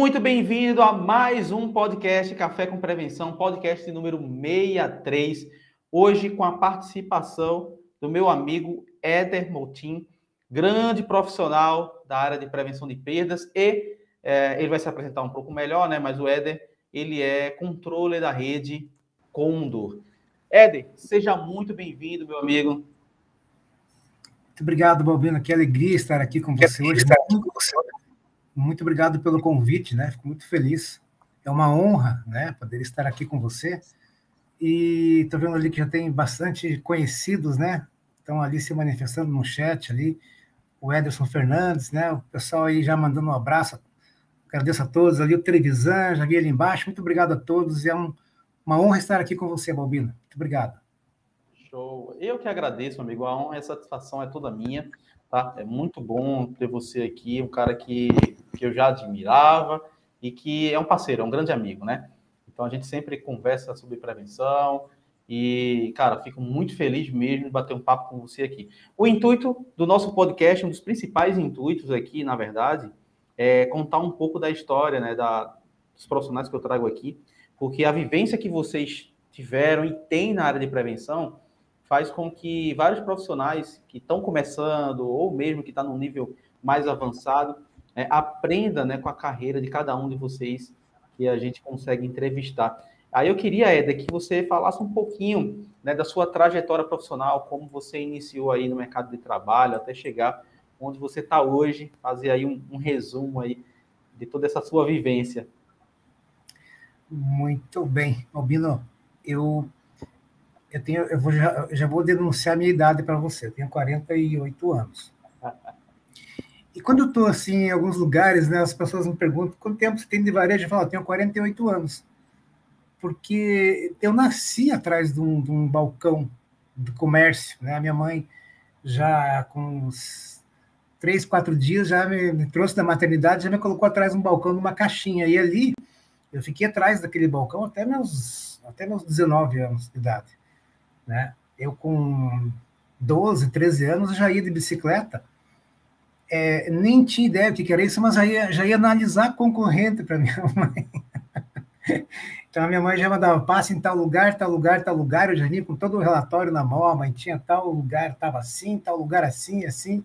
Muito bem-vindo a mais um podcast Café com Prevenção, podcast número 63. Hoje com a participação do meu amigo Éder Moutin, grande profissional da área de prevenção de perdas e é, ele vai se apresentar um pouco melhor, né? Mas o Éder, ele é controle da rede Condor. Éder, seja muito bem-vindo, meu amigo. Muito obrigado, Balbino. Que alegria estar aqui com você hoje. Muito, muito obrigado pelo convite, né? Fico muito feliz. É uma honra, né, poder estar aqui com você. E estou vendo ali que já tem bastante conhecidos, né? Estão ali se manifestando no chat ali. O Ederson Fernandes, né? O pessoal aí já mandando um abraço. Agradeço a todos ali, o Trevisan, já vi ali embaixo. Muito obrigado a todos. É um, uma honra estar aqui com você, Balbino. Muito obrigado. Show. Eu que agradeço, amigo. A honra e a satisfação é toda minha. Tá? É muito bom ter você aqui, um cara que, que eu já admirava e que é um parceiro, é um grande amigo, né? Então a gente sempre conversa sobre prevenção e, cara, fico muito feliz mesmo de bater um papo com você aqui. O intuito do nosso podcast, um dos principais intuitos aqui, na verdade, é contar um pouco da história, né, da, dos profissionais que eu trago aqui, porque a vivência que vocês tiveram e têm na área de prevenção faz com que vários profissionais que estão começando ou mesmo que está num nível mais avançado é, aprenda né, com a carreira de cada um de vocês que a gente consegue entrevistar. Aí eu queria, Éder, que você falasse um pouquinho né, da sua trajetória profissional, como você iniciou aí no mercado de trabalho até chegar onde você está hoje, fazer aí um, um resumo aí de toda essa sua vivência. Muito bem, Albino. Eu eu, tenho, eu, vou, já, já vou denunciar a minha idade para você. Eu tenho 48 anos. E quando eu estou assim, em alguns lugares, né, as pessoas me perguntam quanto tempo você tem de varejo. Eu falo, tenho 48 anos. Porque eu nasci atrás de um, de um balcão do comércio. Né? A minha mãe, já com uns três, quatro dias, já me, me trouxe da maternidade, já me colocou atrás de um balcão, numa caixinha. E ali, eu fiquei atrás daquele balcão até meus, até meus 19 anos de idade. Né? Eu, com 12, 13 anos, já ia de bicicleta. É, nem tinha ideia do que era isso, mas já ia, já ia analisar concorrente para minha mãe. então, a minha mãe já mandava, passe em tal lugar, tal lugar, tal lugar. Eu já ia com todo o relatório na mão, a mãe tinha tal lugar, estava assim, tal lugar assim, assim.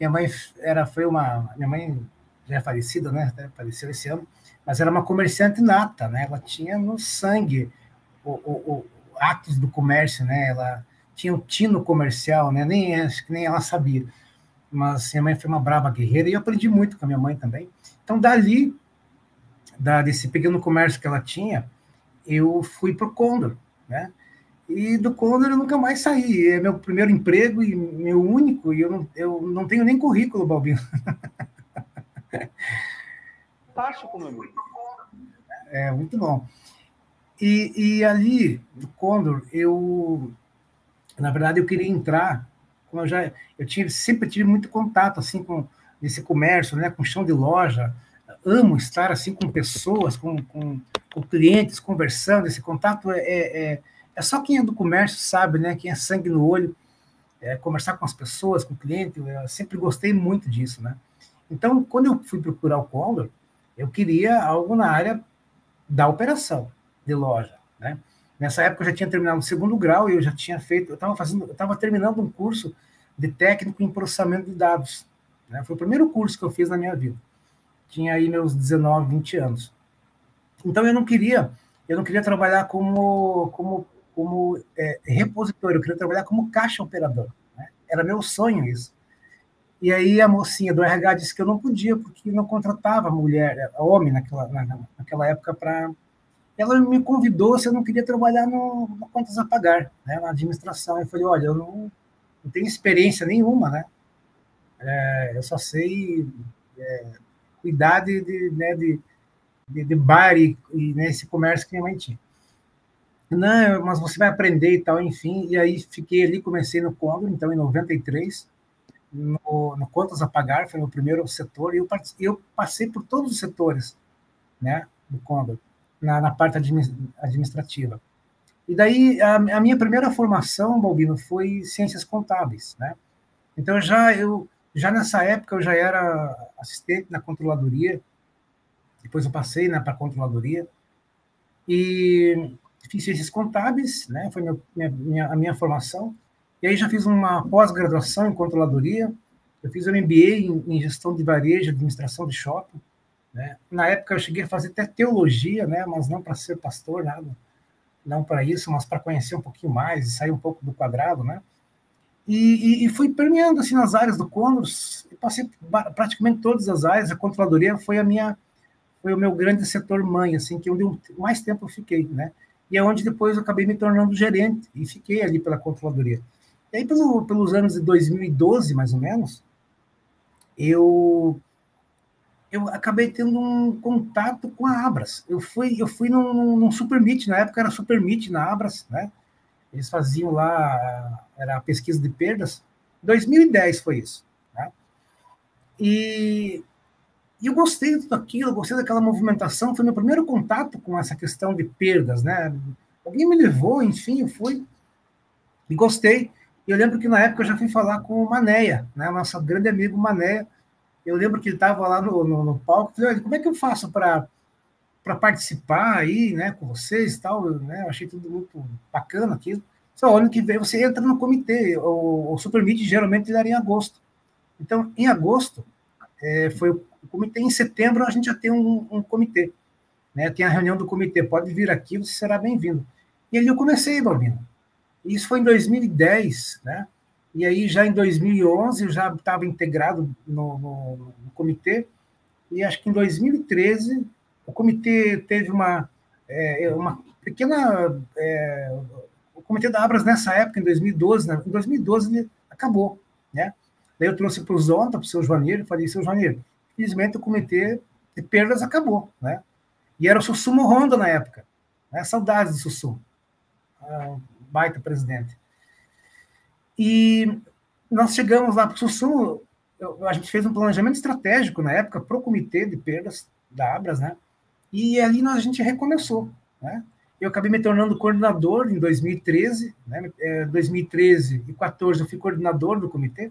Minha mãe era, foi uma... Minha mãe já é falecida, né? Faleceu esse ano. Mas era uma comerciante nata, né? Ela tinha no sangue o, o, atos do comércio, né? Ela tinha um tino comercial, né? Nem acho que nem ela sabia. Mas minha mãe foi uma brava guerreira e eu aprendi muito com a minha mãe também. Então dali, da, desse pequeno comércio que ela tinha, eu fui para o Condor, né? E do Condor eu nunca mais saí. É meu primeiro emprego e meu único, e eu não, eu não tenho nem currículo, Balbino. Fantástico, meu amigo. É, muito bom. E, e ali, no Condor, eu, na verdade, eu queria entrar, como eu já, eu sempre tive muito contato, assim, com esse comércio, né, com chão de loja, amo estar, assim, com pessoas, com, com, com clientes, conversando, esse contato é, é, é, é só quem é do comércio sabe, né, quem é sangue no olho, é, conversar com as pessoas, com o cliente, eu sempre gostei muito disso, né. Então, quando eu fui procurar o Condor, eu queria algo na área da operação, de loja, né? Nessa época eu já tinha terminado o segundo grau e eu já tinha feito, eu estava fazendo, eu estava terminando um curso de técnico em processamento de dados. Né? Foi o primeiro curso que eu fiz na minha vida. Tinha aí meus 19, 20 anos. Então eu não queria, eu não queria trabalhar como como como é, repositor, eu queria trabalhar como caixa operador. Né? Era meu sonho isso. E aí a mocinha do RH disse que eu não podia porque não contratava mulher, homem naquela na, naquela época para ela me convidou se eu não queria trabalhar no, no contas a pagar, né, na administração. Eu falei, olha, eu não, não tenho experiência nenhuma, né? É, eu só sei é, cuidar de, de, né, de, de, de bar e, e né, esse comércio que minha mãe tinha. Não, mas você vai aprender e tal, enfim. E aí fiquei ali, comecei no Condor, então em 93, no, no Contas a Pagar, foi o primeiro setor, e eu, eu passei por todos os setores né, do Condor na, na parte administrativa. E daí, a, a, minha primeira formação, Balbino, foi ciências contábeis, né? Então, já eu já nessa época eu já era assistente na controladoria depois eu passei né, para a controladoria, e fiz ciências contábeis, né, foi meu, minha, minha, a minha formação, e aí já fiz uma pós-graduação em controladoria, eu fiz um MBA em, em gestão de varejo, administração de shopping, né? Na época eu cheguei a fazer até teologia, né, mas não para ser pastor, nada, não para isso, mas para conhecer um pouquinho mais e sair um pouco do quadrado, né? E, e, e fui permeando assim nas áreas do Condors, passei praticamente todas as áreas. A controladoria foi a minha, foi o meu grande setor mãe, assim, que é onde mais tempo eu fiquei, né? E é onde depois eu acabei me tornando gerente e fiquei ali pela controladoria. E aí, pelo, pelos anos de 2012, mais ou menos, eu eu acabei tendo um contato com a Abras. Eu fui, eu fui num, num Super Meet, na época era Super Meet na Abras, né? Eles faziam lá, era a pesquisa de perdas. 2010 foi isso. Né? E, e eu gostei de tudo aquilo, gostei daquela movimentação. Foi meu primeiro contato com essa questão de perdas, né? Alguém me levou, enfim, eu fui e gostei. E eu lembro que na época eu já fui falar com o Manéia, né? Nosso grande amigo Manéia. Eu lembro que ele estava lá no, no, no palco. Falei, como é que eu faço para para participar aí, né, com vocês e tal, né, achei tudo muito bacana aquilo. Só ano que vem você entra no comitê, o, o geralmente daria em agosto. Então, em agosto, é, foi o comitê, em setembro a gente já tem um, um comitê, né, tem a reunião do comitê, pode vir aqui, você será bem-vindo. E ali eu comecei, Balbino. Isso foi em 2010, né, e aí já em 2011 eu já estava integrado no, no, no comitê, e acho que em 2013 o comitê teve uma, é, uma pequena. É, o comitê da Abras, nessa época, em 2012, né, em 2012 ele acabou. Né? Daí eu trouxe para o Zonta, para o seu Joaneiro, e falei: seu Joaneiro, infelizmente o comitê de perdas acabou. Né? E era o Sussumo Honda na época. Né? Saudades do Sussumo. Ah, baita presidente. E nós chegamos lá para o Sussumo, a gente fez um planejamento estratégico na época para o comitê de perdas da Abras, né? E ali nós, a gente recomeçou. Né? Eu acabei me tornando coordenador em 2013, né? 2013 é, e 2014 eu fui coordenador do comitê.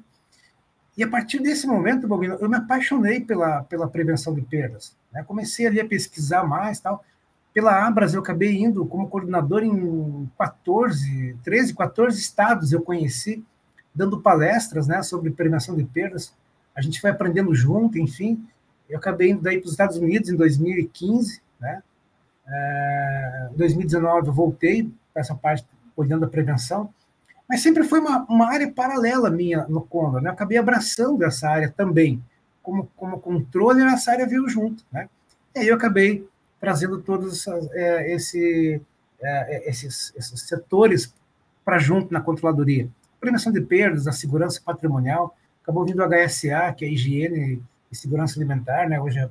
E a partir desse momento, Bobino, eu me apaixonei pela, pela prevenção de perdas. Né? Comecei ali a pesquisar mais tal. Pela Abras, eu acabei indo como coordenador em 14, 13, 14 estados eu conheci, dando palestras né, sobre prevenção de perdas. A gente foi aprendendo junto, enfim. Eu acabei indo daí para os Estados Unidos em 2015, né? É, em 2019 eu voltei para essa parte olhando a prevenção, mas sempre foi uma, uma área paralela minha no Condor, né? Eu acabei abraçando essa área também, como, como controle, essa área veio junto, né? E aí eu acabei trazendo todos é, esse, é, esses, esses setores para junto na controladoria. Prevenção de perdas, a segurança patrimonial, acabou vindo o HSA, que é higiene e segurança alimentar, né? hoje é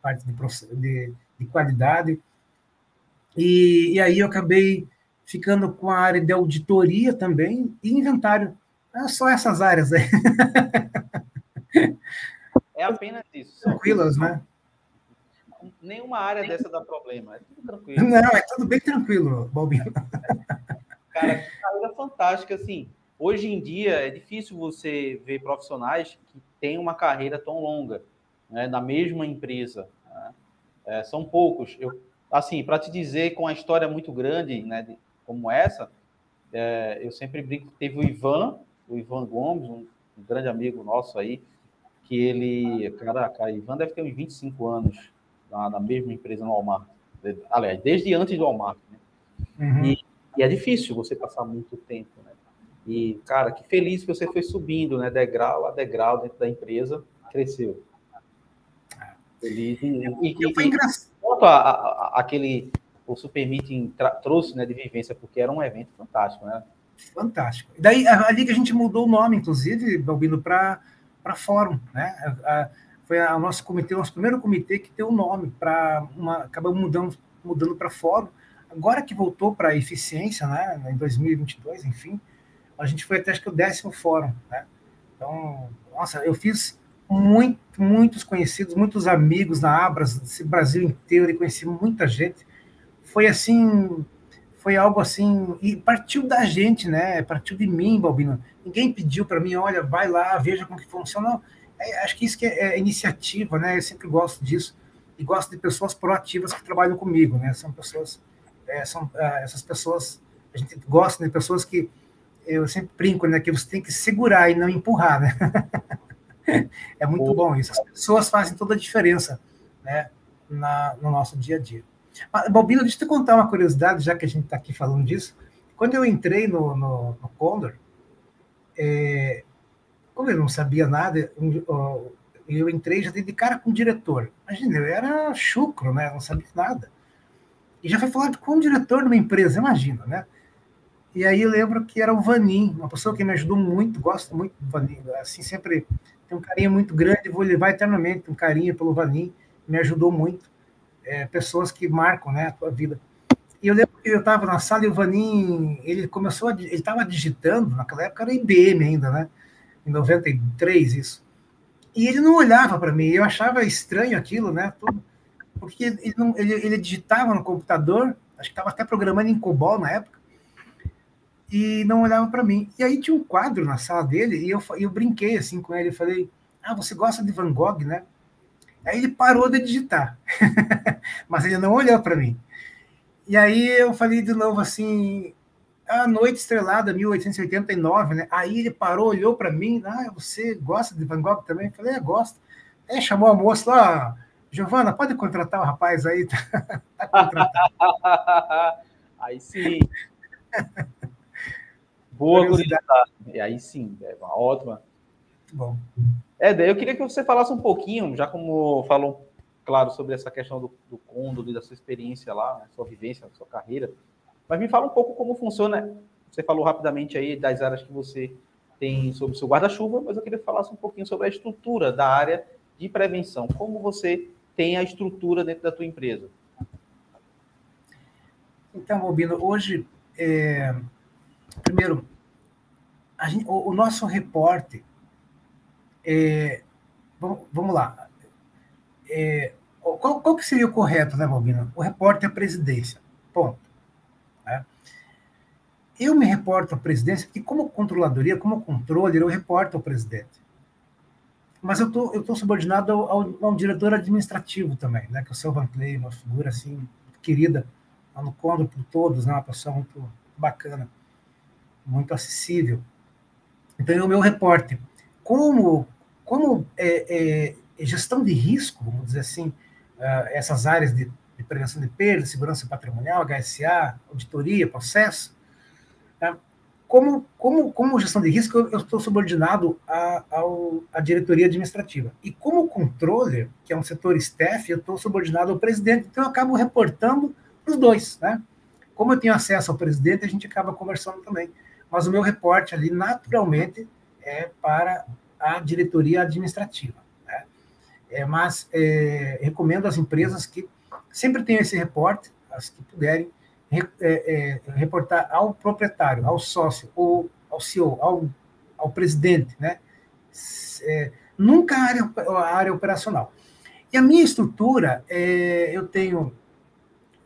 parte de, de, de qualidade. E, e, aí eu acabei ficando com a área de auditoria também e inventário. É só essas áreas aí. É apenas isso. Tranquilas, né? Nenhuma área dessa dá problema. É tudo tranquilo. Não, é tudo bem tranquilo, Balbino. Cara, que carreira fantástica, assim. Hoje em dia é difícil você ver profissionais que têm uma carreira tão longa né, na mesma empresa. Né? É, são poucos. Eu, assim, para te dizer, com uma história muito grande, né, de, como essa, é, eu sempre brinco. Teve o Ivan, o Ivan Gomes, um, um grande amigo nosso aí, que ele, caraca, Ivan deve ter uns 25 anos na, na mesma empresa no Walmart. Aliás, desde antes do Walmart. Né? Uhum. E, e, é difícil você passar muito tempo, né? E, cara, que feliz que você foi subindo, né? Degrau a degrau dentro da empresa, cresceu. Feliz. E, e, e foi engraçado. Quanto a, a, a, aquele, o Super Meeting trouxe, né, de vivência, porque era um evento fantástico, né? Fantástico. E daí, ali que a gente mudou o nome, inclusive, Balbino, para Fórum, né? A, foi o nosso comitê, nosso primeiro comitê que deu o nome para uma. Acabamos mudando, mudando para Fórum. Agora que voltou para eficiência, né? Em 2022, enfim a gente foi até acho que o décimo fórum, né? Então, nossa, eu fiz muito, muitos conhecidos, muitos amigos na Abras, esse Brasil inteiro, e conheci muita gente. Foi assim, foi algo assim, e partiu da gente, né? Partiu de mim, Balbino. Ninguém pediu para mim, olha, vai lá, veja como que funciona. É, acho que isso que é, é, iniciativa, né? Eu sempre gosto disso. e gosto de pessoas proativas que trabalham comigo, né? São pessoas, é, são é, essas pessoas, a gente gosta de pessoas que eu sempre brinco, né? Que você tem que segurar e não empurrar, né? é muito bom isso. As pessoas fazem toda a diferença, né? Na, no nosso dia a dia. Mas, Bobino, deixa eu te contar uma curiosidade, já que a gente está aqui falando disso. Quando eu entrei no, no, no Condor, é, como eu não sabia nada, eu entrei já de cara com o diretor. Imagina, eu era chucro, né? Não sabia nada. E já foi falado com o diretor de uma empresa, imagina, né? E aí eu lembro que era o Vanim, uma pessoa que me ajudou muito, gosto muito do Vanim, assim, sempre tem um carinho muito grande, vou levar eternamente um carinho pelo Vanim, me ajudou muito. É, pessoas que marcam né, a tua vida. E eu lembro que eu estava na sala e o Vanim, ele começou, a, ele estava digitando, naquela época era IBM ainda, né? Em 93, isso. E ele não olhava para mim, eu achava estranho aquilo, né? Tudo, porque ele, não, ele, ele digitava no computador, acho que estava até programando em COBOL na época, e não olhava para mim. E aí tinha um quadro na sala dele, e eu, eu brinquei assim com ele, falei, ah, você gosta de Van Gogh, né? Aí ele parou de digitar, mas ele não olhou para mim. E aí eu falei de novo assim, a Noite Estrelada, 1889, né? Aí ele parou, olhou para mim, ah, você gosta de Van Gogh também? Eu falei, é, gosto. Aí chamou a moça lá, Giovana, pode contratar o rapaz aí? tá aí sim. Boa curiosidade. E aí sim, é uma ótima. Bom. É, eu queria que você falasse um pouquinho, já como falou, claro, sobre essa questão do, do e da sua experiência lá, né, sua vivência, sua carreira. Mas me fala um pouco como funciona. Você falou rapidamente aí das áreas que você tem sobre o seu guarda-chuva, mas eu queria falar um pouquinho sobre a estrutura da área de prevenção. Como você tem a estrutura dentro da tua empresa? Então, Bobino, hoje, é... primeiro, gente, o, o, nosso repórter, é... vamos, vamos, lá, é... qual, qual, que seria o correto, né, Bobino? O repórter é a presidência, ponto. Eu me reporto à presidência porque, como controladoria, como controle, eu reporto ao presidente. Mas eu tô, estou subordinado ao, ao, ao, diretor administrativo também, né, que é o seu Van Clay, uma figura assim, querida, lá no Condor por todos, né, uma pessoa muito bacana, muito acessível. Então, é o meu repórter. Como, como é, é, gestão de risco, vamos dizer assim, uh, essas áreas de de prevenção de perda, segurança patrimonial, HSA, auditoria, processo. Como, como, como gestão de risco, eu, estou subordinado à, à diretoria administrativa. E como controller, que é um setor staff, eu estou subordinado ao presidente, então eu acabo reportando os dois. Né? Como eu tenho acesso ao presidente, a gente acaba conversando também. Mas o meu reporte ali, naturalmente, é para a diretoria administrativa. Né? É, mas é, recomendo às empresas que Sempre tem esse repórter, as que puderem, é, é, reportar ao proprietário, ao sócio, ou ao CEO, ao, ao presidente, né? É, nunca a área, a área operacional. E a minha estrutura, é, eu tenho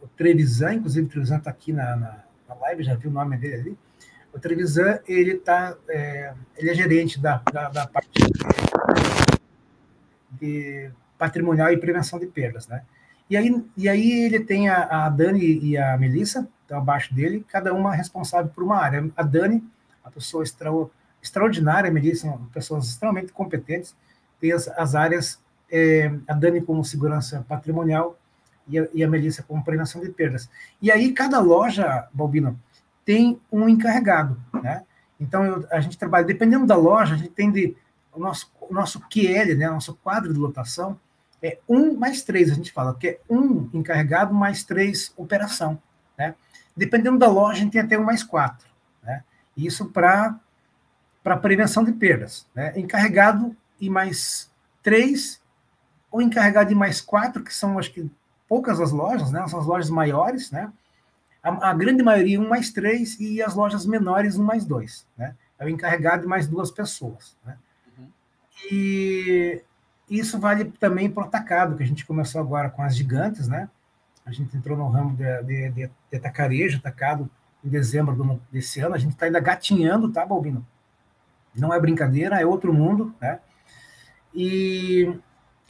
o Trevisan, inclusive o Trevisan está aqui na, na, na, live, já viu o nome dele ali. O Trevisan, ele, tá, é, ele é gerente da, da, da parte de patrimonial e prevenção de perdas, né? E aí, e aí ele tem a, a Dani e a Melissa, estão abaixo dele, cada uma responsável por uma área. A Dani, a pessoa extra, extraordinária, a Melissa, pessoas extremamente competentes, tem as, as áreas, é, a Dani como segurança patrimonial e a, e a Melissa como prevenção de perdas. E aí cada loja, Balbino, tem um encarregado, né? Então eu, a gente trabalha, dependendo da loja, a gente tem de, o nosso, o nosso QL, né, nosso quadro de lotação, é um mais três, a gente fala, que é um encarregado mais três operação. Né? Dependendo da loja, a gente tem até um mais quatro. Né? Isso para prevenção de perdas. Né? Encarregado e mais três, ou encarregado e mais quatro, que são, acho que, poucas as lojas, né? são as lojas maiores, né? A, a, grande maioria, um mais três, e as lojas menores, um mais dois. Né? É o encarregado e mais duas pessoas. Né? Uhum. E isso vale também para o atacado, que a gente começou agora com as gigantes, né? A gente entrou no ramo de, de, de, de atacarejo, atacado em dezembro do, desse ano. A gente está ainda gatinhando, tá, Balbino? Não é brincadeira, é outro mundo, né? E,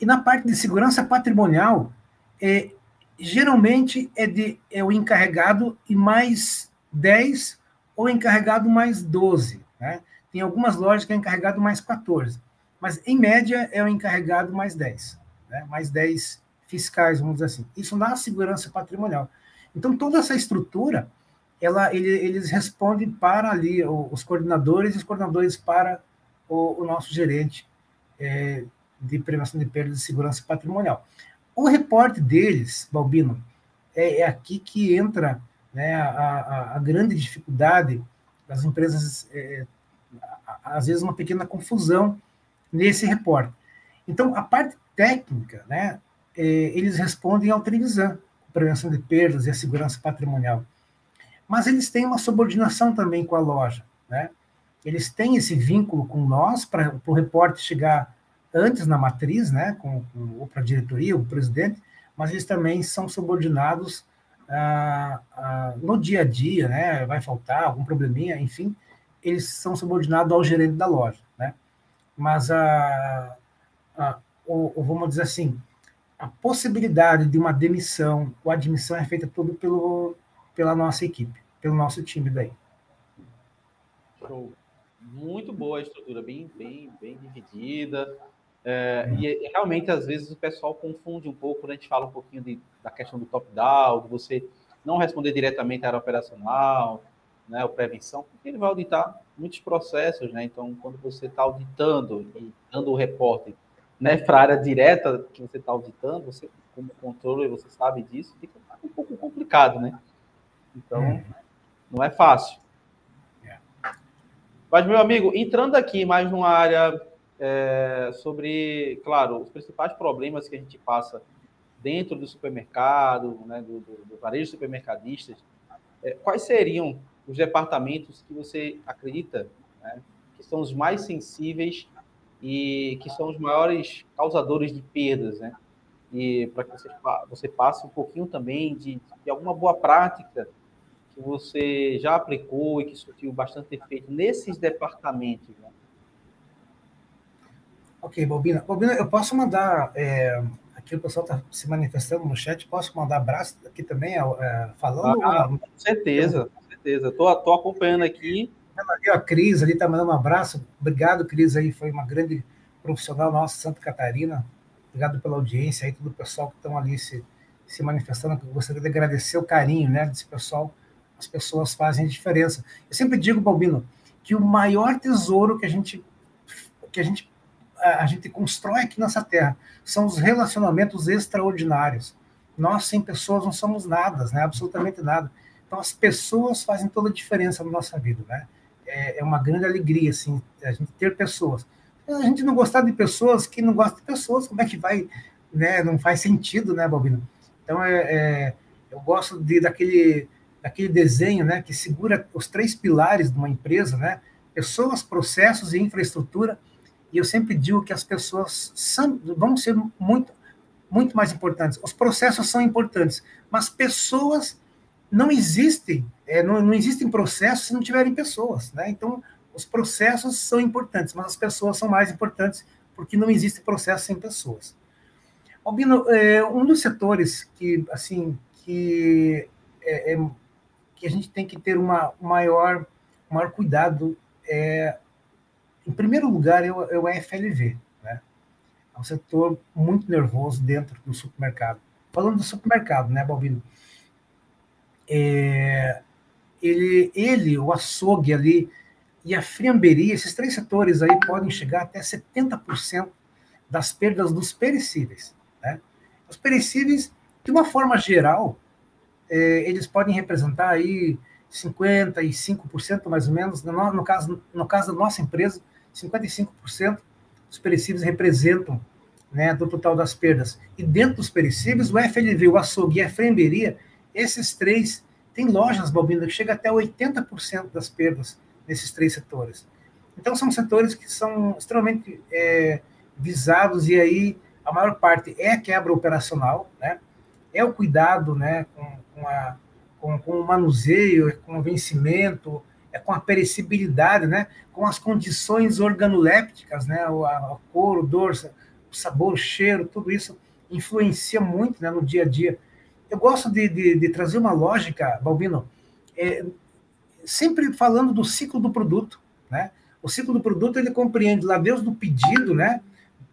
e na parte de segurança patrimonial, é, geralmente é, de, é o encarregado e mais 10 ou encarregado mais 12. Né? Tem algumas lojas que é encarregado mais 14. Mas, em média, é o encarregado mais 10. Né? Mais 10 fiscais, vamos dizer assim. Isso na segurança patrimonial. Então, toda essa estrutura, ela, ele, eles respondem para ali os coordenadores e os coordenadores para o, o nosso gerente é, de prevenção de perdas de segurança patrimonial. O reporte deles, Balbino, é, é aqui que entra né, a, a, a, grande dificuldade das empresas, é, às vezes uma pequena confusão nesse reporte. Então, a parte técnica, né, é, eles respondem ao Trevisan, prevenção de perdas e a segurança patrimonial. Mas eles têm uma subordinação também com a loja, né? Eles têm esse vínculo com nós para o reporte chegar antes na matriz, né, com, com ou para a diretoria, o presidente, mas eles também são subordinados ah, ah, no dia a dia, né, vai faltar algum probleminha, enfim, eles são subordinados ao gerente da loja, né? Mas a, a ou, ou vamos dizer assim, a possibilidade de uma demissão ou admissão é feita tudo pelo, pela nossa equipe, pelo nosso time daí. Show. Muito boa a estrutura, bem, bem, bem dividida. É, e, e, realmente, às vezes, o pessoal confunde um pouco, quando a gente fala um pouquinho de, da questão do top-down, de você não responder diretamente à área operacional, né, ou prevenção, porque ele vai auditar muitos processos, né? Então, quando você está auditando e dando o reporte né, para a área direta que você está auditando, você, como controle, você sabe disso, fica um pouco complicado, né? Então, não é fácil. É. Mas, meu amigo, entrando aqui mais numa área é, sobre, claro, os principais problemas que a gente passa dentro do supermercado, né, do, do, do varejo supermercadistas, é, quais seriam os departamentos que você acredita né, que são os mais sensíveis e que são os maiores causadores de perdas, né? E para que você, você passe um pouquinho também de, de alguma boa prática que você já aplicou e que surtiu bastante efeito nesses departamentos, né? Ok, Bobina. Bobina, eu posso mandar. É, aqui o pessoal está se manifestando no chat. Posso mandar abraço aqui também, é, falando? Ah, com certeza, com certeza. Estou acompanhando aqui. A Cris ali está mandando um abraço. Obrigado, Cris, aí. Foi uma grande profissional nossa, Santa Catarina. Obrigado pela audiência aí, todo o pessoal que estão ali se, se manifestando. Eu gostaria de agradecer o carinho né, desse pessoal. As pessoas fazem diferença. Eu sempre digo, Balbino, que o maior tesouro que a gente que a gente a gente constrói aqui nessa terra são os relacionamentos extraordinários. Nós, sem pessoas, não somos nada, né? absolutamente nada. Então, as pessoas fazem toda a diferença na nossa vida. Né? É, é uma grande alegria assim, a gente ter pessoas. A gente não gostar de pessoas, que não gosta de pessoas, como é que vai? Né? Não faz sentido, né, Balbino? Então, é, é, eu gosto de, daquele, daquele desenho né, que segura os três pilares de uma empresa, né? pessoas, processos e infraestrutura e eu sempre digo que as pessoas são, vão ser muito, muito mais importantes. Os processos são importantes, mas pessoas não existem, é, não, não existem processos se não tiverem pessoas. Né? Então, os processos são importantes, mas as pessoas são mais importantes porque não existe processo sem pessoas. Albino, é, um dos setores que, assim, que, é, é, que a gente tem que ter uma maior, maior cuidado é em primeiro lugar, é o, é o FLV. Né? É um setor muito nervoso dentro do supermercado. Falando do supermercado, né, Balbino? É, ele, ele, o açougue ali e a friamberia, esses três setores aí podem chegar até 70% das perdas dos perecíveis. Né? Os perecíveis, de uma forma geral, é, eles podem representar aí 55% mais ou menos, no, no, caso, no caso da nossa empresa, 55% dos perecíveis representam né, do total das perdas. E dentro dos perecíveis, o FLV, o açougue e a fremberia, esses três têm lojas, Balbina, que chega até 80% das perdas nesses três setores. Então, são setores que são extremamente é, visados, e aí a maior parte é a quebra operacional, né? é o cuidado né, com, com, a, com, com o manuseio, com o vencimento, é com a perecibilidade, né? com as condições organolépticas, né? a, a cor, o dor, o sabor, o cheiro, tudo isso influencia muito né, no dia a dia. Eu gosto de, de, de trazer uma lógica, Balbino, é, sempre falando do ciclo do produto. Né? O ciclo do produto ele compreende lá desde o pedido, né?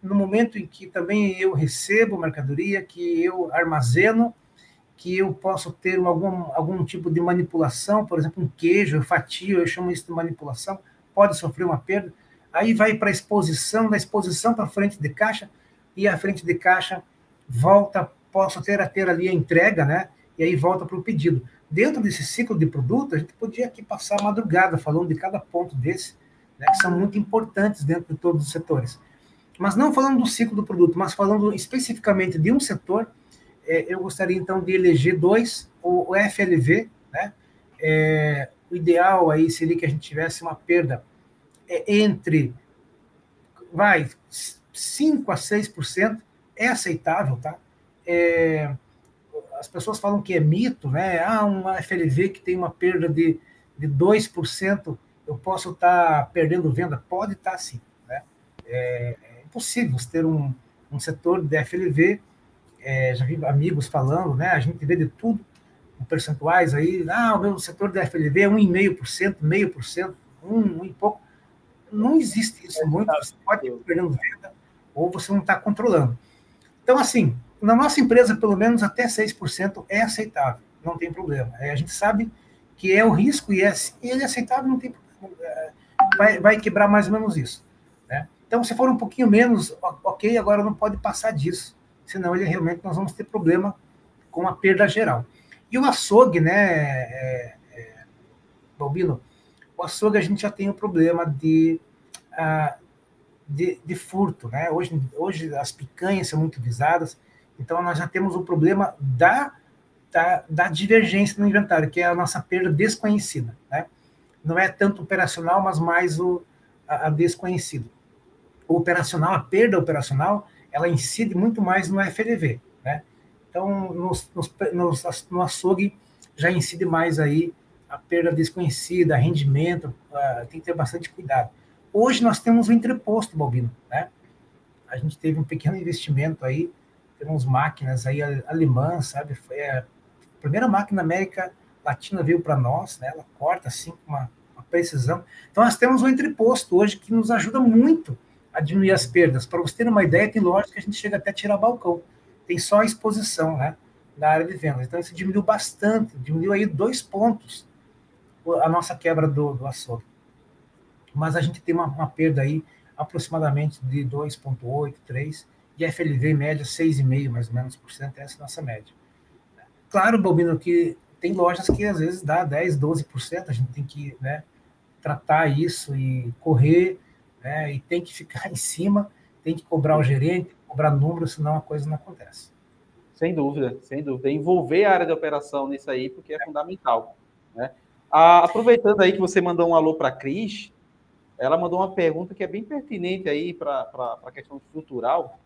no momento em que também eu recebo mercadoria, que eu armazeno, que eu posso ter algum, algum tipo de manipulação, por exemplo, um queijo, eu fatio, eu chamo isso de manipulação, pode sofrer uma perda. Aí vai para a exposição, da exposição para a frente de caixa, e a frente de caixa volta, posso ter a ter ali a entrega, né? E aí volta para o pedido. Dentro desse ciclo de produto, a gente podia aqui passar a madrugada falando de cada ponto desse, né, que são muito importantes dentro de todos os setores. Mas não falando do ciclo do produto, mas falando especificamente de um setor, é, eu gostaria então de eleger dois, o, o FLV, né? É, o ideal aí seria que a gente tivesse uma perda é, entre, vai, 5 a 6%, é aceitável, tá? É, as pessoas falam que é mito, né? Ah, uma FLV que tem uma perda de, de 2%, eu posso estar tá perdendo venda? Pode estar tá, sim. Né? É, é impossível ter um, um setor de FLV, é, já vi amigos falando, né? A gente vê de tudo, percentuais aí, ah, o meu setor de FLV é 1,5%, meio por cento, um, um e pouco. Não existe isso muito, você pode ir perdendo venda ou você não está controlando. Então, assim, na nossa empresa, pelo menos até 6% é aceitável, não tem problema. É, a gente sabe que é o risco e é, ele é aceitável, não tem. É, vai, vai quebrar mais ou menos isso. Né? Então, se for um pouquinho menos, ok, agora não pode passar disso, senão ele realmente nós vamos ter problema com a perda geral. E o açougue, né, é, é, Balbino, o açougue a gente já tem o problema de, uh, de, de, furto, né? Hoje, hoje as picanhas são muito visadas, então nós já temos o problema da, da, da divergência no inventário, que é a nossa perda desconhecida, né? Não é tanto operacional, mas mais o, a, a desconhecida. O operacional, a perda operacional, ela incide muito mais no FLV, né? Então, nos, nos, nos, no açougue já incide mais aí a perda desconhecida, rendimento, uh, tem que ter bastante cuidado. Hoje nós temos o entreposto, Balbino, né? A gente teve um pequeno investimento aí, temos máquinas aí alemãs, sabe? Foi a primeira máquina América Latina veio para nós, né? Ela corta assim com uma, uma, precisão. Então nós temos o entreposto hoje que nos ajuda muito a diminuir as perdas. Para você ter uma ideia, tem lojas que a gente chega até tirar balcão tem só a exposição né, na área de vendas. Então, isso diminuiu bastante, diminuiu aí dois pontos a nossa quebra do, do açougue. Mas a gente tem uma, uma perda aí aproximadamente de 2,8, 3, e a FLV média 6,5 mais ou menos por cento, essa é a nossa média. Claro, Bobino, que tem lojas que às vezes dá 10, 12%, a gente tem que né, tratar isso e correr, né, e tem que ficar em cima, tem que cobrar o gerente, cobrar números, senão a coisa não acontece. Sem dúvida, sem dúvida. Envolver a área de operação nisso aí, porque é, é. fundamental. Né? Ah, aproveitando aí que você mandou um alô para a Cris, ela mandou uma pergunta que é bem pertinente aí para a questão estrutural.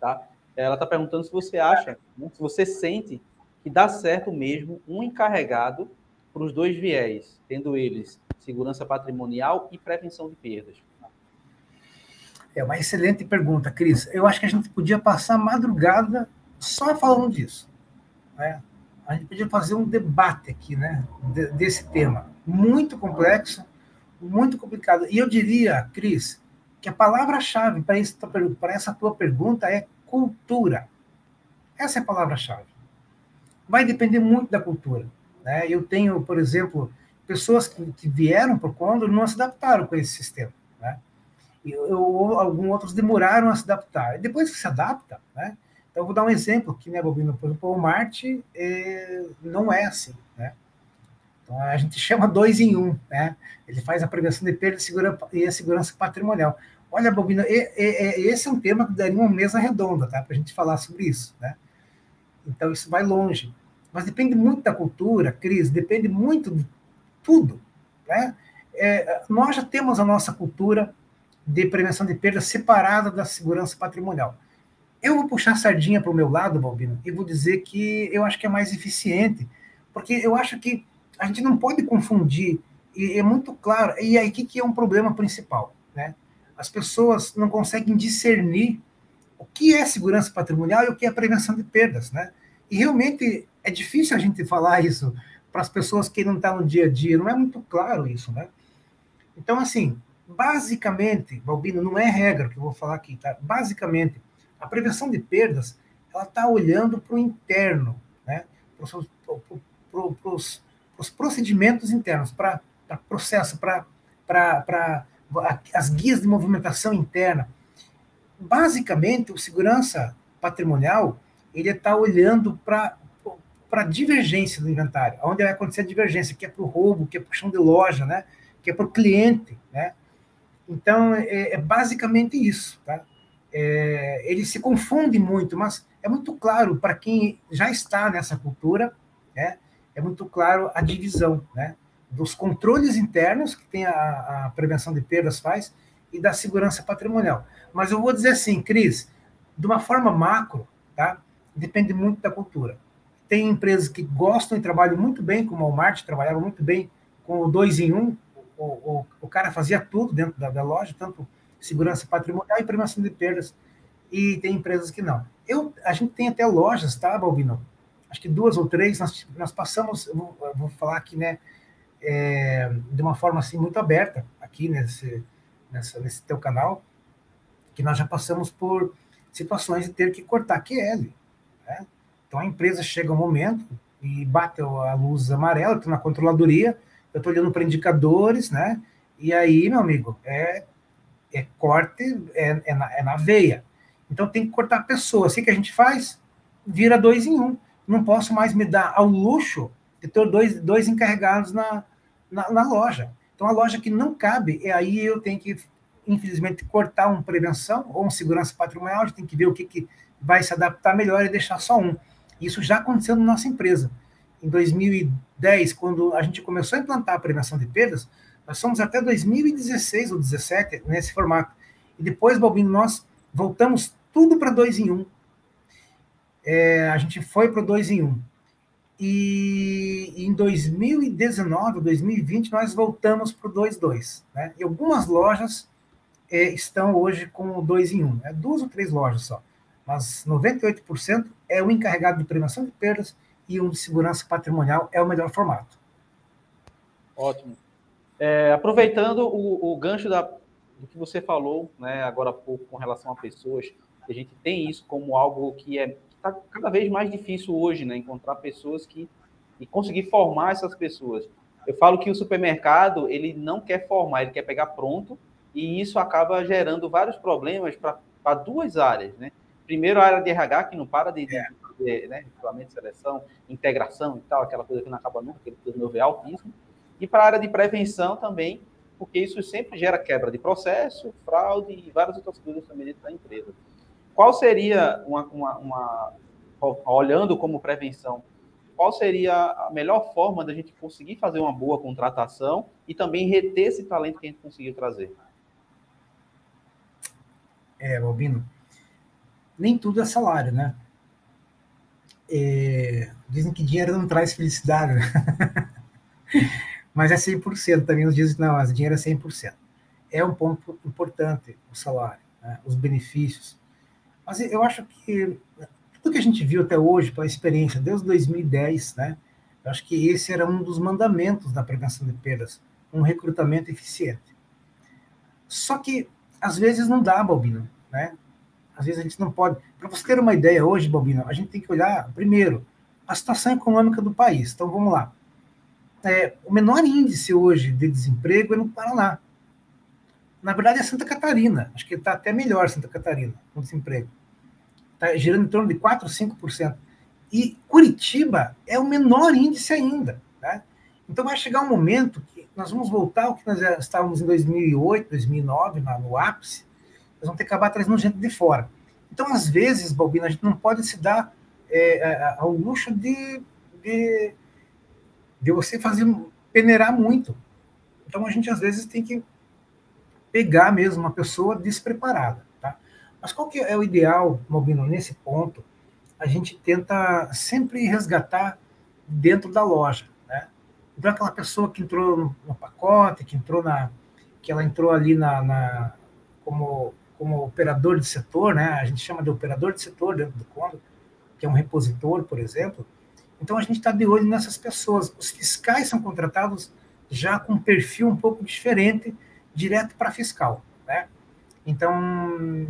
Tá? Ela está perguntando se você acha, né, se você sente que dá certo mesmo um encarregado para os dois viés, tendo eles segurança patrimonial e prevenção de perdas. É uma excelente pergunta, Cris. Eu acho que a gente podia passar a madrugada só falando disso. Né? A gente podia fazer um debate aqui, né, desse tema. Muito complexo, muito complicado. E eu diria, Cris, que a palavra-chave para essa tua pergunta é cultura. Essa é a palavra-chave. Vai depender muito da cultura. Né? Eu tenho, por exemplo, pessoas que, que vieram por Condor não se adaptaram com esse sistema. Né? ou alguns outros demoraram a se adaptar. E depois que se adapta, né? Então, eu vou dar um exemplo aqui, né, Bobino? Por exemplo, o Marte é, não é assim, né? Então, a gente chama dois em um, né? Ele faz a prevenção de perda e a segurança patrimonial. Olha, Bobino, esse é um tema que daria uma mesa redonda, tá? Para a gente falar sobre isso, né? Então, isso vai longe. Mas depende muito da cultura, Cris, depende muito de tudo, né? É, nós já temos a nossa cultura, de prevenção de perda separada da segurança patrimonial. Eu vou puxar a sardinha para o meu lado, Balbino, e vou dizer que eu acho que é mais eficiente, porque eu acho que a gente não pode confundir, e é muito claro, e aí que, que é um problema principal? Né? As pessoas não conseguem discernir o que é segurança patrimonial e o que é prevenção de perdas, né? E realmente é difícil a gente falar isso para as pessoas que não estão tá no dia a dia, não é muito claro isso, né? Então, assim, basicamente, Balbino, não é regra que eu vou falar aqui, tá? Basicamente, a prevenção de perdas, ela está olhando para o interno, né? Para os procedimentos internos, para processo, para as guias de movimentação interna. Basicamente, o segurança patrimonial, ele está olhando para para divergência do inventário, onde vai acontecer a divergência, que é para o roubo, que é para o chão de loja, né? que é para o cliente. Né? Então, é, é basicamente isso. Tá? É, ele se confunde muito, mas é muito claro para quem já está nessa cultura, né? é muito claro a divisão né? Dos controles internos que tem a, a prevenção de perdas faz e da segurança patrimonial. Mas eu vou dizer assim, Cris, de uma forma macro, tá? depende muito da cultura. Tem empresas que gostam e trabalham muito bem, como o Walmart, trabalhava muito bem com o dois em um. O, o, o cara fazia tudo dentro da, da, loja, tanto segurança patrimonial e prevenção de perdas. E tem empresas que não. Eu, a gente tem até lojas, tá, Balbino? Acho que duas ou três, nós, nós passamos, vou, vou falar aqui, né, é, de uma forma assim muito aberta, aqui nesse, nessa, nesse teu canal, que nós já passamos por situações de ter que cortar QL. Né? Então a empresa chega um momento e bate a luz amarela, estou na controladoria, eu estou olhando para indicadores, né? E aí, meu amigo, é, é corte, é, é, na, é na veia. Então tem que cortar a pessoa. Assim que a gente faz, vira dois em um. Não posso mais me dar ao luxo de ter dois, dois encarregados na, na, na loja. Então a loja que não cabe, é aí eu tenho que, infelizmente, cortar um prevenção ou um segurança patrimonial, tem que ver o que, que vai se adaptar melhor e deixar só um. Isso já aconteceu na nossa empresa. Em 2010, quando a gente começou a implantar a prevenção de perdas, nós fomos até 2016 ou 2017 nesse formato. E depois, Balbino, nós voltamos tudo para dois em um. É, a gente foi para dois em um. E em 2019, 2020, nós voltamos para o 2-2. Né? E algumas lojas é, estão hoje com o 2 em 1. Um. É duas ou três lojas só mas 98% é o encarregado de prevenção de perdas e um de segurança patrimonial é o melhor formato. Ótimo. É, aproveitando o, o gancho da, do que você falou, né, agora há pouco, com relação a pessoas, a gente tem isso como algo que é está cada vez mais difícil hoje, né, encontrar pessoas que e conseguir formar essas pessoas. Eu falo que o supermercado ele não quer formar, ele quer pegar pronto e isso acaba gerando vários problemas para duas áreas, né? primeiro a área de RH, que não para de, de, de né, de seleção, integração e tal, aquela coisa que não acaba nunca, aquele turnover altíssimo. E para a área de prevenção também, porque isso sempre gera quebra de processo, fraude e várias outras coisas também dentro da empresa. Qual seria, uma, uma, uma olhando como prevenção, qual seria a melhor forma da gente conseguir fazer uma boa contratação e também reter esse talento que a gente conseguiu trazer? É, Balbino, nem tudo é salário, né? É, dizem que dinheiro não traz felicidade, né? mas é 100% também. Uns dizem que não, mas dinheiro é 100%. É um ponto importante o salário, né? os benefícios. Mas eu acho que tudo que a gente viu até hoje, pela experiência, desde 2010, né? Eu acho que esse era um dos mandamentos da prevenção de perdas, um recrutamento eficiente. Só que, às vezes, não dá, Balbino, né? Às vezes a gente não pode. Para você ter uma ideia hoje, Bobina, a gente tem que olhar, primeiro, a situação econômica do país. Então vamos lá. É, o menor índice hoje de desemprego é no Paraná. Na verdade é Santa Catarina. Acho que está até melhor Santa Catarina com desemprego. Está girando em torno de 4, 5%. E Curitiba é o menor índice ainda. Né? Então vai chegar um momento que nós vamos voltar ao que nós estávamos em 2008, 2009, no ápice, eles vão ter que acabar trazendo gente de fora. Então, às vezes, Balbina, a gente não pode se dar é, ao luxo de, de, de você fazer peneirar muito. Então, a gente, às vezes, tem que pegar mesmo uma pessoa despreparada. Tá? Mas qual que é o ideal, Balbino, nesse ponto? A gente tenta sempre resgatar dentro da loja. Né? Então, aquela pessoa que entrou no, no pacote, que entrou na que ela entrou ali na, na como como operador de setor, né? A gente chama de operador de setor dentro do Condor, que é um repositor, por exemplo. Então a gente está de olho nessas pessoas. Os fiscais são contratados já com um perfil um pouco diferente, direto para fiscal, né? Então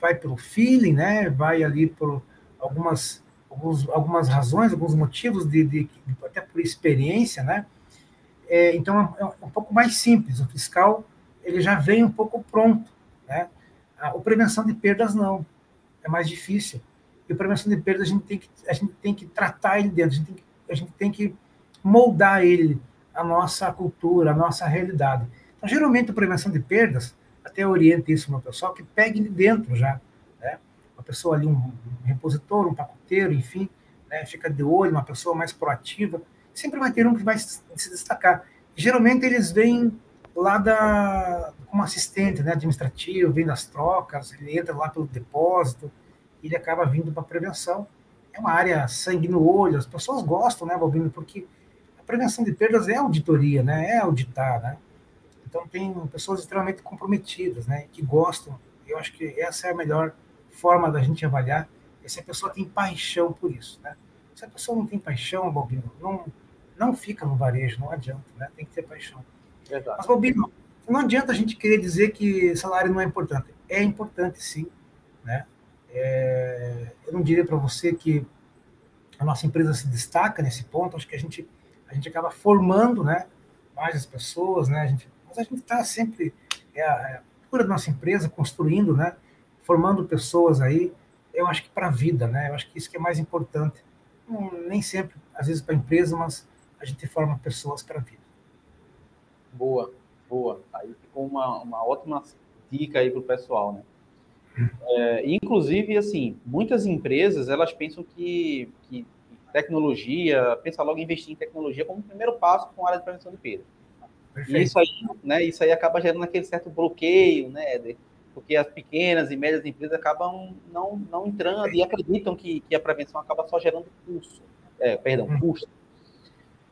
vai pelo feeling, né? Vai ali por algumas alguns, algumas razões, alguns motivos de, de, de até por experiência, né? É, então é, é um pouco mais simples. O fiscal ele já vem um pouco pronto, né? A, prevenção de perdas não, é mais difícil. E a prevenção de perdas a gente tem que a gente tem que tratar ele dentro, a gente tem que, a gente tem que moldar ele a nossa cultura, a nossa realidade. Então, geralmente, a prevenção de perdas, até oriento isso no pessoal, que pegue de dentro já, né? Uma pessoa ali, um, um repositor, um pacoteiro, enfim, né? fica de olho, uma pessoa mais proativa, sempre vai ter um que vai se destacar. Geralmente, eles vêm lá da, como assistente né, administrativo, vem das trocas, ele entra lá pelo depósito, ele acaba vindo para prevenção. É uma área sangue no olho, as pessoas gostam, né, Balbino, porque a prevenção de perdas é auditoria, né, é auditar, né. Então tem pessoas extremamente comprometidas, né, que gostam. Eu acho que essa é a melhor forma da gente avaliar se a pessoa tem paixão por isso, né. Se a pessoa não tem paixão, Balbino, não, não fica no varejo, não adianta, né, tem que ter paixão. Exato. Mas, Balbino, não adianta a gente querer dizer que salário não é importante. É importante, sim. Né? É, eu não diria para você que a nossa empresa se destaca nesse ponto. Acho que a gente, a gente acaba formando né, mais as pessoas. Né? A gente, mas a gente está sempre, é é a cultura da nossa empresa, construindo, né, formando pessoas aí. Eu acho que para a vida, né? Eu acho que isso que é mais importante. nem sempre, às vezes, para a empresa, mas a gente forma pessoas para a vida. Boa, boa. Aí ficou uma, uma ótima dica aí para o pessoal, né? É, inclusive, assim, muitas empresas, elas pensam que, que tecnologia, pensa logo em investir em tecnologia como primeiro passo com a área de prevenção de perda. E isso aí, né, isso aí acaba gerando aquele certo bloqueio, né, de, porque as pequenas e médias empresas acabam não, não entrando e acreditam que, que a prevenção acaba só gerando custo, é, perdão, hum. custo.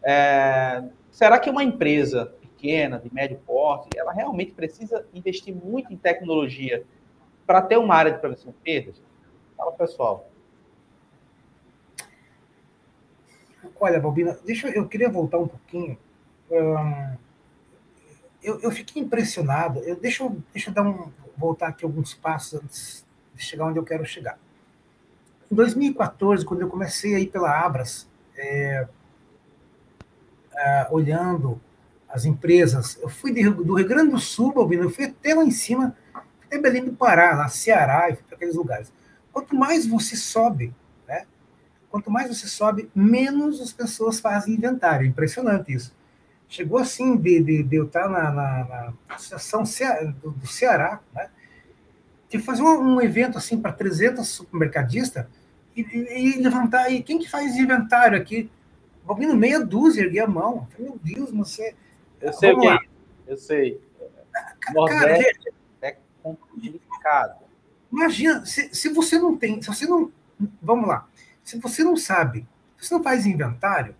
É, será que uma empresa pequena, de médio porte, ela realmente precisa investir muito em tecnologia para ter uma área de prevenção de perdas? Fala, pessoal. Olha, Balbina, deixa eu, eu queria voltar um pouquinho. Um, eu, eu, fiquei impressionado. Eu, deixa, eu, deixa eu dar um, voltar aqui alguns passos antes de chegar onde eu quero chegar. Em 2014, quando eu comecei a ir pela Abras, é, é, olhando as empresas. Eu fui de, do Rio Grande do Sul, Balbino, eu fui até lá em cima, até Belém do Pará, lá Ceará, e fui para aqueles lugares. Quanto mais você sobe, né? Quanto mais você sobe, menos as pessoas fazem inventário. Impressionante isso. Chegou assim de, de, de eu estar na, na, na associação do, do Ceará, né? de fazer um, um evento assim para 300 supermercadistas e, e, e, levantar. E quem que faz inventário aqui? Balbino, meia dúzia, erguei a mão. Meu Deus, você eu sei Vamos que é. Eu sei. Nordeste é complicado. Imagina, se, se você não tem, se você não. Vamos lá. Se você não sabe, se você não faz inventário,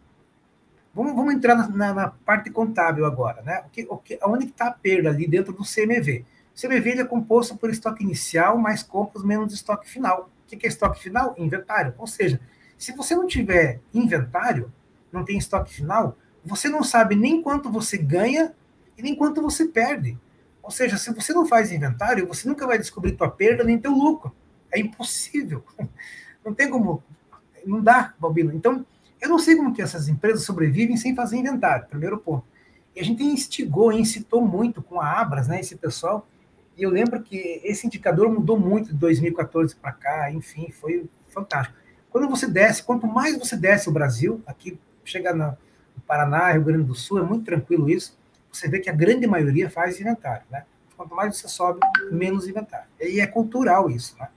vamos, vamos entrar na, na parte contábil agora, né? O que, o que, onde está a perda ali dentro do CMV? O CMV ele é composto por estoque inicial mais compras menos estoque final. O que é estoque final? Inventário. Ou seja, se você não tiver inventário, não tem estoque final, você não sabe nem quanto você ganha e nem quanto você perde. Ou seja, se você não faz inventário, você nunca vai descobrir tua perda nem teu lucro. É impossível. Não tem como. Não dá, Balbino. Então, eu não sei como que essas empresas sobrevivem sem fazer inventário, primeiro ponto. E a gente instigou, incitou muito com a Abras, né, esse pessoal. E eu lembro que esse indicador mudou muito de 2014 para cá, enfim, foi fantástico. Quando você desce, quanto mais você desce o Brasil, aqui chega na, Paraná, Rio Grande do Sul, é muito tranquilo isso. Você vê que a grande maioria faz inventário, né? Quanto mais você sobe, menos inventário. E é cultural isso, né?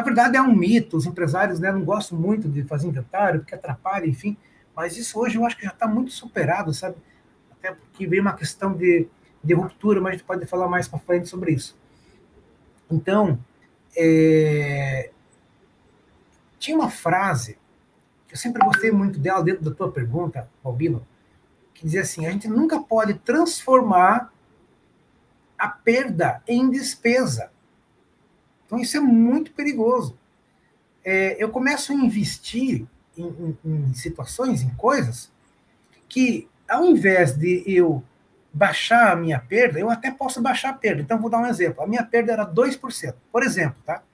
Na verdade, é um mito. Os empresários né, não gostam muito de fazer inventário, porque atrapalha, enfim. Mas isso hoje eu acho que já está muito superado, sabe? Até porque vem uma questão de, de ruptura, mas a gente pode falar mais para frente sobre isso. Então, é... tinha uma frase eu sempre gostei muito dela dentro da tua pergunta, Albino, que dizia assim: a gente nunca pode transformar a perda em despesa. Então, isso é muito perigoso. É, eu começo a investir em, em, em situações, em coisas, que ao invés de eu baixar a minha perda, eu até posso baixar a perda. Então, vou dar um exemplo. A minha perda era 2%, por exemplo, tá?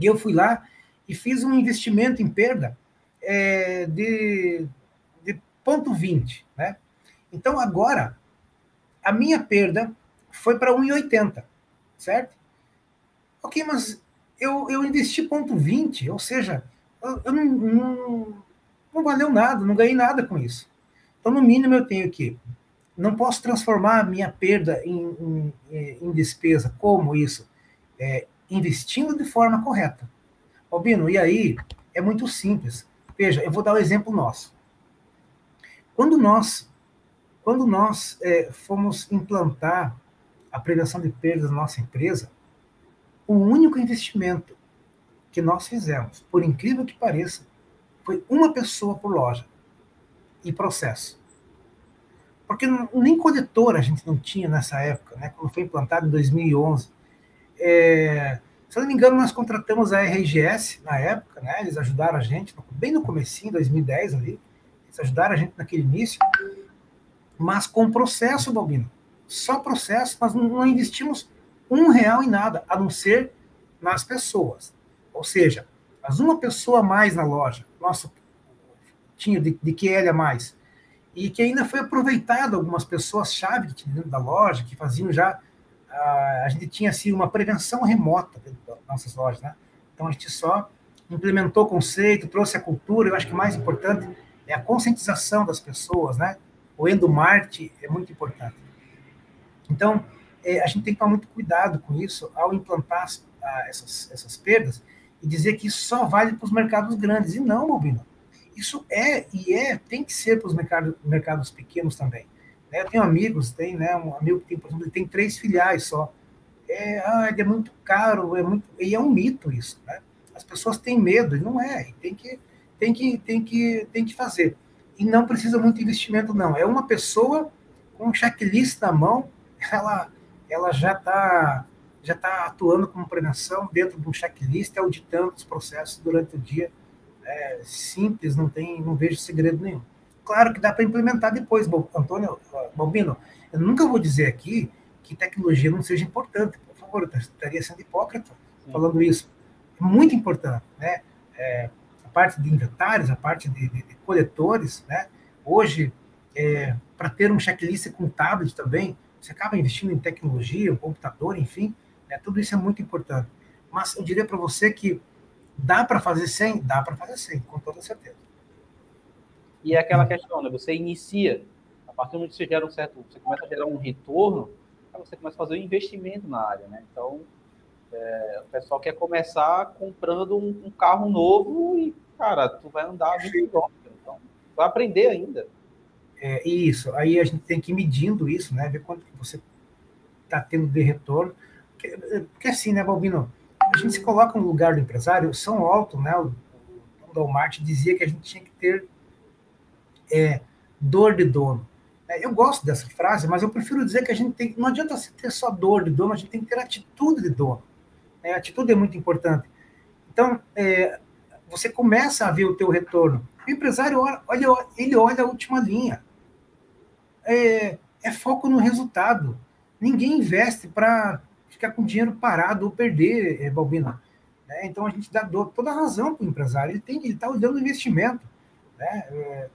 E eu fui lá e fiz um investimento em perda é, de, de ponto 20, né? Então, agora, a minha perda foi para 1,80, certo? Ok, mas eu, eu investi ponto 20, ou seja, eu, eu não, não, não valeu nada, não ganhei nada com isso. Então, no mínimo, eu tenho que não posso transformar a minha perda em, em, em despesa. Como isso? É, investindo de forma correta. Albino, e aí é muito simples. Veja, eu vou dar o um exemplo nosso. Quando nós, quando nós é, fomos implantar a prevenção de perdas na nossa empresa, o único investimento que nós fizemos, por incrível que pareça, foi uma pessoa por loja e processo. Porque nem coletor a gente não tinha nessa época, né, quando foi implantado em 2011. É, se eu não me engano, nós contratamos a RGS na época, né, eles ajudaram a gente, bem no comecinho, 2010 ali, eles ajudaram a gente naquele início, mas com processo, Balbino, só processo, nós não investimos um real em nada, a não ser nas pessoas. Ou seja, mas uma pessoa a mais na loja, nosso tinha de, de QL a mais, e que ainda foi aproveitado algumas pessoas-chave que tinham dentro da loja, que faziam já. A, a gente tinha assim, uma prevenção remota dentro das nossas lojas, né? Então a gente só implementou o conceito, trouxe a cultura, eu acho que o mais importante é a conscientização das pessoas, né? O endomarketing é muito importante. Então, é, a gente tem que tomar muito cuidado com isso ao implantar a, essas, essas perdas e dizer que isso só vale para os mercados grandes. E não, Bobino. Isso é e é, tem que ser para os mercados, mercados pequenos também. Né? Eu tenho amigos, tem, né, um amigo que tem, por exemplo, tem três filiais só. É, ah, é muito caro, é muito, e é um mito isso, né? As pessoas têm medo, e não é, e tem que, tem que, tem que, tem que fazer. E não precisa muito investimento, não. É uma pessoa com um checklist na mão, ela, ela já está já tá atuando como prevenção dentro de um checklist, auditando os processos durante o dia é, simples, não tem, não vejo segredo nenhum. Claro que dá para implementar depois, Antônio Balbino. Eu nunca vou dizer aqui que tecnologia não seja importante. Por favor, eu estaria sendo hipócrita falando isso. É muito importante, né? É, a parte de inventários, a parte de, de, de coletores, né? Hoje, é, para ter um checklist com tablet também, você acaba investindo em tecnologia, um computador, enfim, né? tudo isso é muito importante. Mas eu diria para você que Dá para fazer sem? Dá para fazer sem, com toda certeza. E é aquela questão, né? Você inicia, a partir do momento que você gera um certo, você começa a gerar um retorno, você começa a fazer um investimento na área, né? Então, é, o pessoal quer começar comprando um, um, carro novo e, cara, tu vai andar muito quilômetros, então vai aprender ainda. É, isso, aí a gente tem que ir medindo isso, né? Ver quanto que você está tendo de retorno. Porque, porque assim, né, Balbino? a gente se coloca no lugar do empresário, São Alto, né, o Walmart dizia que a gente tinha que ter é, dor de dono. É, eu gosto dessa frase, mas eu prefiro dizer que a gente tem, não adianta ter só dor de dono, a gente tem que ter atitude de dono. É, a atitude é muito importante. Então, é, você começa a ver o teu retorno. O empresário olha, ele olha a última linha. É, é foco no resultado. Ninguém investe para ficar com dinheiro parado ou perder, é, Balbino. Né? Então a gente dá toda a razão para o empresário, ele tem ele está olhando o investimento. Né? É,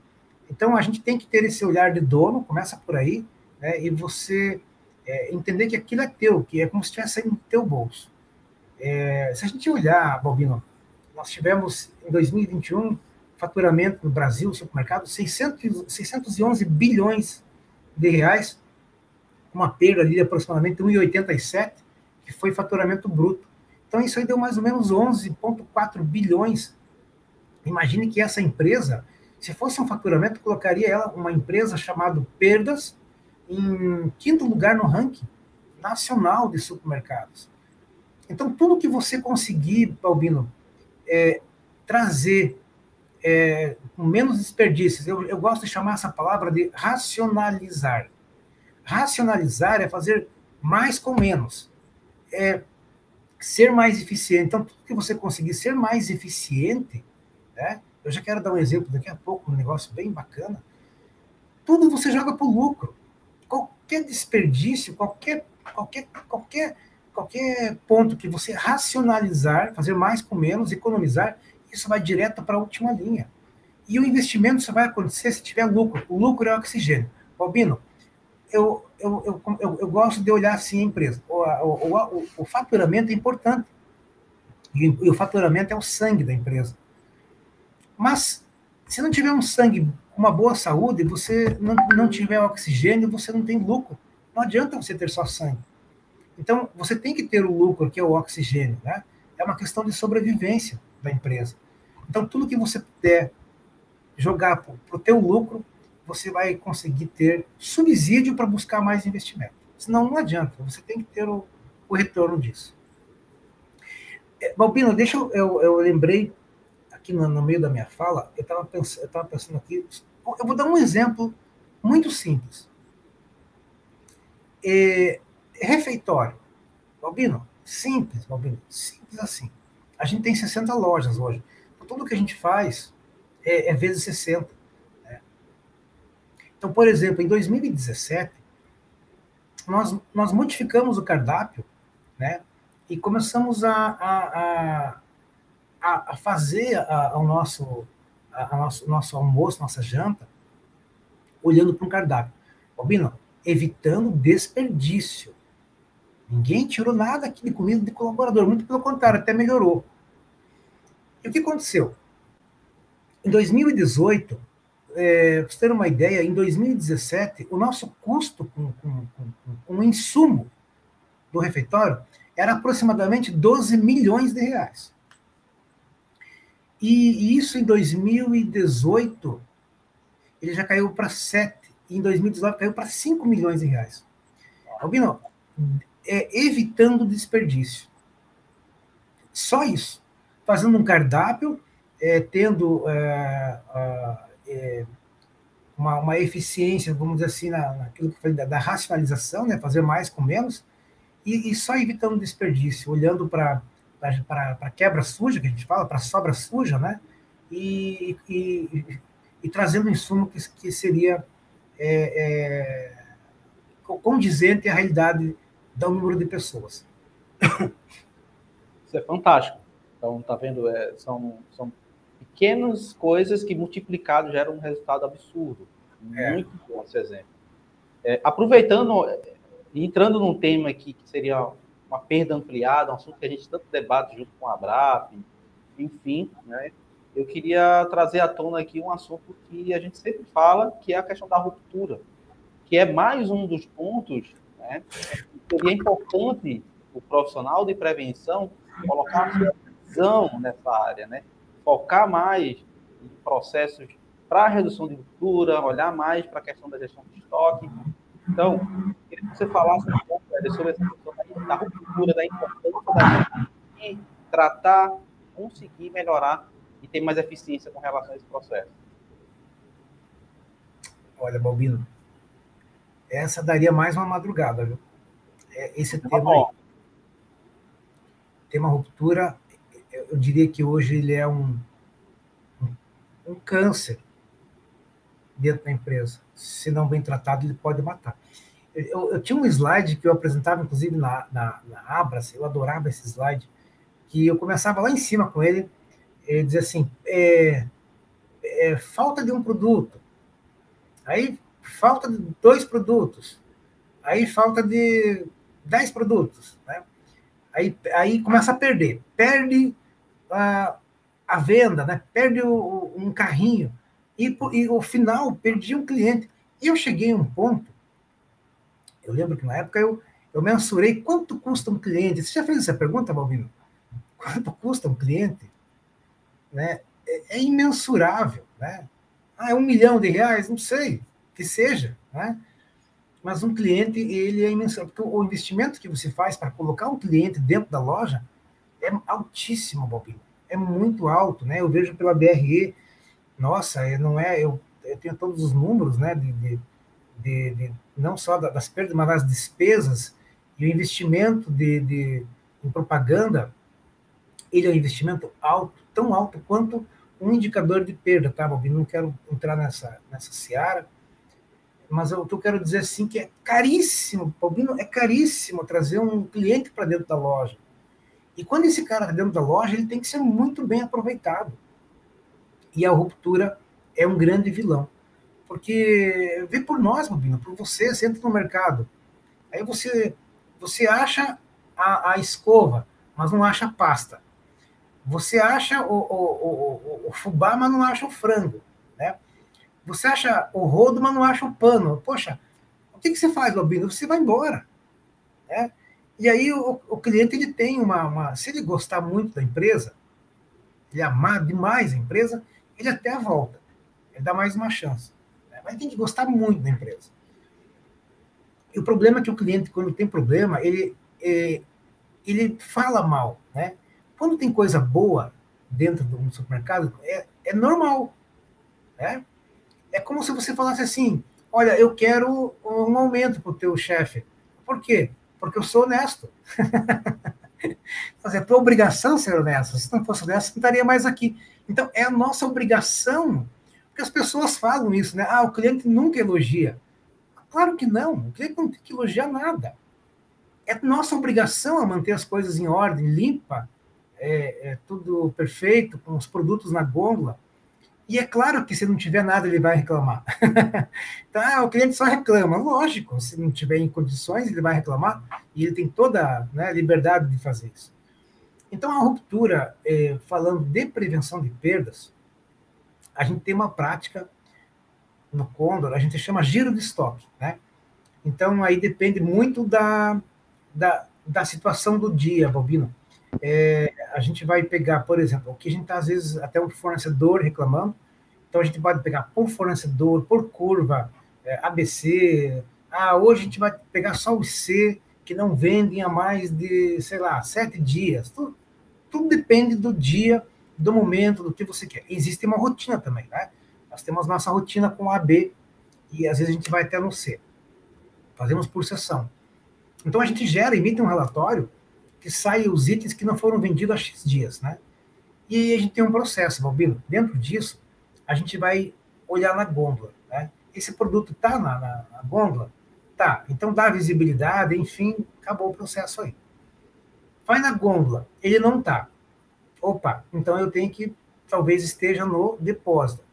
então a gente tem que ter esse olhar de dono, começa por aí, né? e você é, entender que aquilo é teu, que é como se estivesse saindo do teu bolso. É, se a gente olhar, Balbino, nós tivemos em 2021 faturamento no Brasil, supermercado, 600, 611 bilhões de reais, uma perda ali de aproximadamente 1,87 que foi faturamento bruto. Então, isso aí deu mais ou menos 11,4 bilhões. Imagine que essa empresa, se fosse um faturamento, colocaria ela, uma empresa chamada Perdas, em quinto lugar no ranking nacional de supermercados. Então, tudo que você conseguir, Albino, é, trazer é, com menos desperdícios, eu, eu gosto de chamar essa palavra de racionalizar. Racionalizar é fazer mais com menos é, ser mais eficiente. Então, tudo que você conseguir ser mais eficiente, né? Eu já quero dar um exemplo daqui a pouco, um negócio bem bacana. Tudo você joga para o lucro. Qualquer desperdício, qualquer, qualquer, qualquer, qualquer ponto que você racionalizar, fazer mais com menos, economizar, isso vai direto para a última linha. E o investimento só vai acontecer se tiver lucro. O lucro é o oxigênio. Albino, eu, eu, eu, eu, gosto de olhar assim a empresa. O, o, o, o faturamento é importante. E, e o faturamento é o sangue da empresa. Mas, se não tiver um sangue uma boa saúde, você não, não tiver oxigênio, você não tem lucro. Não adianta você ter só sangue. Então, você tem que ter o lucro, que é o oxigênio. Né? É uma questão de sobrevivência da empresa. Então, tudo que você puder jogar para o teu lucro, você vai conseguir ter subsídio para buscar mais investimento. Senão não adianta, você tem que ter o, o retorno disso. É, Balbino, deixa eu, eu, eu lembrei aqui no, no, meio da minha fala, eu estava pensando, pensando aqui, eu vou dar um exemplo muito simples. É, refeitório. Balbino, simples, Balbino, simples assim. A gente tem 60 lojas hoje. Tudo que a gente faz, é, é vezes 60. Né? Então, por exemplo, em 2017, nós, nós modificamos o cardápio né, e começamos a, a, a, a fazer a, o nosso, a, a nosso, nosso almoço, nossa janta, olhando para um cardápio. Albino, evitando desperdício. Ninguém tirou nada aqui de comida de colaborador, muito pelo contrário, até melhorou. E o que aconteceu? Em 2018, é, para ter uma ideia, em 2017, o nosso custo com, com, com, com o insumo do refeitório era aproximadamente 12 milhões de reais. E, e isso em 2018, ele já caiu para 7. E em 2019 caiu para 5 milhões de reais. Albino, é, evitando desperdício. Só isso. Fazendo um cardápio é, tendo é, é, uma, uma, eficiência, vamos dizer assim, na, naquilo que eu falei da, da racionalização, né, fazer mais com menos, e, e só evitando desperdício, olhando para a quebra suja, que a gente fala, para sobra suja, né, e, e, e trazendo um insumo que, que seria é, é, condizente à realidade do número de pessoas. Isso é fantástico. Então, tá vendo? É, são, são pequenas coisas que multiplicado geram um resultado absurdo. É. Muito bom esse exemplo. É, aproveitando, entrando num tema aqui que seria uma perda ampliada, um assunto que a gente tanto debate junto com a Abrap, enfim, né? Eu queria trazer à tona aqui um assunto que a gente sempre fala, que é a questão da ruptura, que é mais um dos pontos, né? Seria importante o profissional de prevenção colocar sua visão nessa área, né? focar mais em processos para redução de ruptura, olhar mais para a questão da gestão de estoque. Então, queria que você falasse um pouco sobre essa questão da ruptura, da importância da gente tratar, conseguir melhorar e ter mais eficiência com relação a esse processo. Olha, Balbino, essa daria mais uma madrugada, viu? É, esse tá tema aí, tema ruptura eu diria que hoje ele é um, um, câncer dentro da empresa. Se não bem tratado, ele pode matar. Eu, eu tinha um slide que eu apresentava, inclusive, na, na, na Abras, eu adorava esse slide, que eu começava lá em cima com ele, ele dizia assim, é, é, falta de um produto, aí falta de dois produtos, aí falta de dez produtos, né? Aí, aí começa a perder. Perde a, a venda, né? perde o, um carrinho. E, e o final, perdi um cliente. E eu cheguei a um ponto, eu lembro que na época eu, eu mensurei quanto custa um cliente. Você já fez essa pergunta, Balbino? Quanto custa um cliente? Né? É, é imensurável. Né? Ah, é um milhão de reais? Não sei, que seja. Né? Mas um cliente, ele é imensurável. Porque o investimento que você faz para colocar um cliente dentro da loja é altíssimo, Balbino. É muito alto, né? Eu vejo pela BRE, nossa, não é. Eu, eu tenho todos os números, né? De, de, de, de não só das perdas, mas das despesas e o investimento de, de, em propaganda, ele é um investimento alto, tão alto quanto um indicador de perda, tá, Bob? Não quero entrar nessa, nessa seara, mas o que eu quero dizer assim que é caríssimo, Paulino, é caríssimo trazer um cliente para dentro da loja. E quando esse cara está dentro da loja, ele tem que ser muito bem aproveitado. E a ruptura é um grande vilão. Porque vê por nós, Bobino, por você, você entra no mercado, aí você, você acha a, a escova, mas não acha a pasta. Você acha o, o, o, o, fubá, mas não acha o frango. Você acha o rodo, mas não acha o pano. Poxa, o que, que você faz, Lobino? Você vai embora. Né? E aí o, o cliente ele tem uma, uma, Se ele gostar muito da empresa, ele amar demais a empresa, ele até volta. Ele dá mais uma chance. Né? Mas tem que gostar muito da empresa. E o problema é que o cliente, quando tem problema, ele, é, ele fala mal. Né? Quando tem coisa boa dentro do supermercado, é, é normal. Né? É como se você falasse assim: olha, eu quero um aumento para o teu chefe. Por quê? Porque eu sou honesto. Mas é tua obrigação ser honesto. Se não fosse honesto, não estaria mais aqui. Então, é a nossa obrigação. Porque as pessoas falam isso, né? Ah, o cliente nunca elogia. Claro que não. O cliente não tem que elogiar nada. É nossa obrigação a manter as coisas em ordem, limpa, é, é tudo perfeito, com os produtos na gôndola. E é claro que se não tiver nada, ele vai reclamar. então, ah, o cliente só reclama. Lógico, se não tiver em condições, ele vai reclamar e ele tem toda a né, liberdade de fazer isso. Então, a ruptura, é, falando de prevenção de perdas, a gente tem uma prática no Condor, a gente chama giro de estoque. Né? Então, aí depende muito da, da, da situação do dia, Bobino é, a gente vai pegar, por exemplo, o que a gente está, às vezes, até um fornecedor reclamando, então a gente pode pegar por fornecedor, por curva, é, ABC, ah, hoje a gente vai pegar só o C, que não vendem há mais de, sei lá, sete dias. Tudo, tudo depende do dia, do momento, do que você quer. Existe uma rotina também, né? Nós temos nossa rotina com AB e às vezes a gente vai até no C. Fazemos por sessão. Então a gente gera, emite um relatório que saem os itens que não foram vendidos há X dias, né? E aí a gente tem um processo, Balbino. Dentro disso, a gente vai olhar na gôndola, né? Esse produto está na, na, na, gôndola? Tá. Então dá visibilidade, enfim, acabou o processo aí. Vai na gôndola, ele não está. Opa, então eu tenho que, talvez esteja no depósito.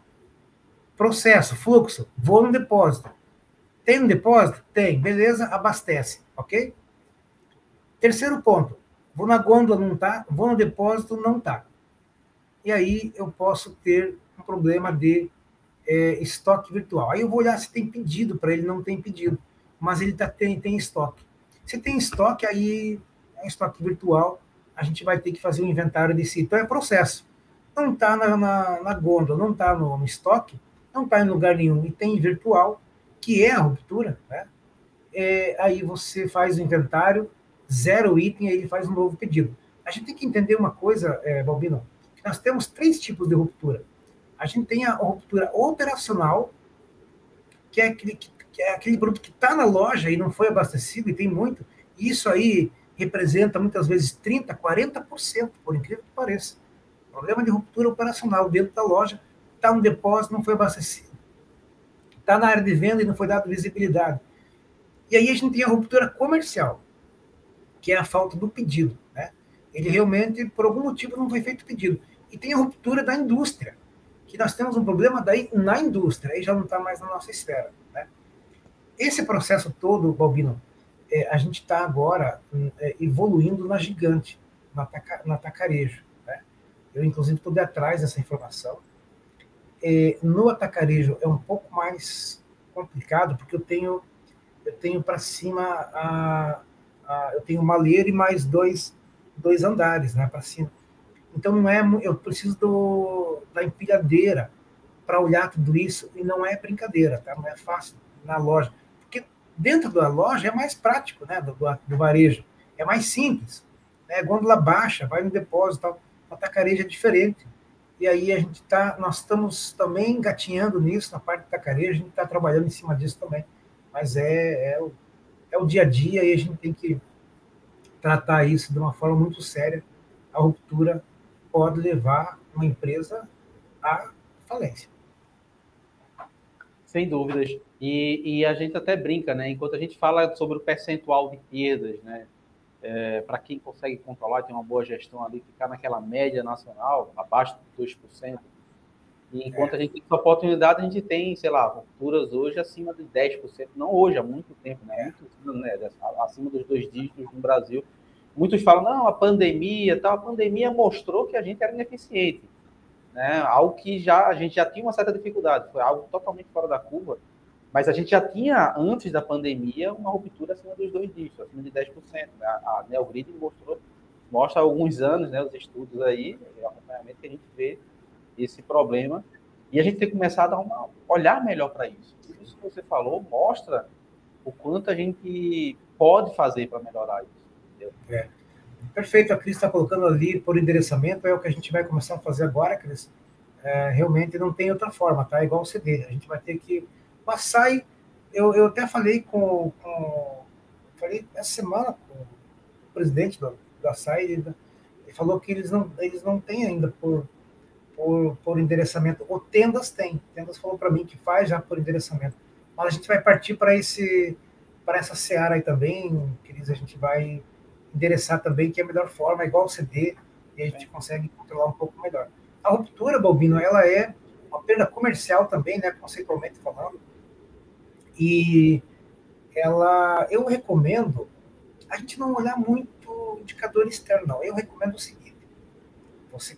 Processo, fluxo, vou no depósito. Tem no depósito? Tem, beleza, abastece, ok? Terceiro ponto, vou na gôndola, não tá, vou no depósito, não tá. E aí eu posso ter um problema de é, estoque virtual. Aí eu vou olhar se tem pedido para ele, não tem pedido, mas ele tá, tem, tem estoque. Se tem estoque, aí é estoque virtual, a gente vai ter que fazer um inventário de si. Então é processo. Não está na, na, na, gôndola, não está no, no, estoque, não está em lugar nenhum e tem virtual, que é a ruptura, né? É, aí você faz o inventário, zero item, aí ele faz um novo pedido. A gente tem que entender uma coisa, é, Balbino, que nós temos três tipos de ruptura. A gente tem a ruptura operacional, que é aquele, que é aquele produto que está na loja e não foi abastecido, e tem muito, e isso aí representa muitas vezes 30%, 40%, por incrível que pareça. Problema de ruptura operacional dentro da loja, está no depósito, não foi abastecido. Está na área de venda e não foi dado visibilidade. E aí a gente tem a ruptura comercial que é a falta do pedido. Né? Ele realmente, por algum motivo, não foi feito pedido. E tem a ruptura da indústria, que nós temos um problema daí na indústria, aí já não está mais na nossa esfera. Né? Esse processo todo, Balbino, é, a gente está agora é, evoluindo na gigante, na, taca, na atacarejo. Né? Eu, inclusive, estou atrás dessa informação. É, no atacarejo é um pouco mais complicado, porque eu tenho, eu tenho para cima a, eu tenho uma malheiro e mais dois, dois andares né, para cima. Então não é, eu preciso do, da empilhadeira para olhar tudo isso e não é brincadeira, tá? Não é fácil na loja, porque dentro da loja é mais prático, né? Do, do varejo é mais simples, né? Gôndola baixa, vai no depósito, tal. O atacarejo é diferente. E aí a gente tá, nós estamos também engatinhando nisso na parte do atacarejo, a gente está trabalhando em cima disso também. Mas é, é o dia a dia e a gente tem que tratar isso de uma forma muito séria, a ruptura pode levar uma empresa à falência. Sem dúvidas. E, e, a gente até brinca, né? Enquanto a gente fala sobre o percentual de perdas, né? É, para quem consegue controlar, tem uma boa gestão ali, ficar naquela média nacional, abaixo de 2%. Enquanto é. a gente tem essa oportunidade, a gente tem, sei lá, rupturas hoje acima de 10%, não hoje, há muito tempo, né? Muito, né? Acima dos dois dígitos no Brasil. Muitos falam, não, a pandemia, tal, a pandemia mostrou que a gente era ineficiente. Né? Algo que já a gente já tinha uma certa dificuldade, foi algo totalmente fora da curva, mas a gente já tinha, antes da pandemia, uma ruptura acima dos dois dígitos, acima de 10%. Né? A Neogrid mostrou, mostra há alguns anos, né, os estudos aí, o acompanhamento que a gente vê esse problema, e a gente tem começado a uma, olhar melhor para isso. Isso que você falou mostra o quanto a gente pode fazer para melhorar isso. É. Perfeito, a Cris está colocando ali por endereçamento, é o que a gente vai começar a fazer agora, Cris. É, realmente não tem outra forma, tá? Igual o CD. A gente vai ter que passar e. Eu, eu até falei com, com. Falei essa semana com o presidente do, Açaí, ele, ele falou que eles não, eles não têm ainda por, por, por endereçamento. O Tendas tem. Tendas falou para mim que faz já por endereçamento. Mas a gente vai partir para esse para essa seara aí também, Cris, a gente vai endereçar também, que é a melhor forma, igual o CD, e a gente consegue controlar um pouco melhor. A ruptura, Balbino, ela é uma perda comercial também, né, conceitualmente falando, e ela, eu recomendo a gente não olhar muito indicador externo, não. Eu recomendo o seguinte: você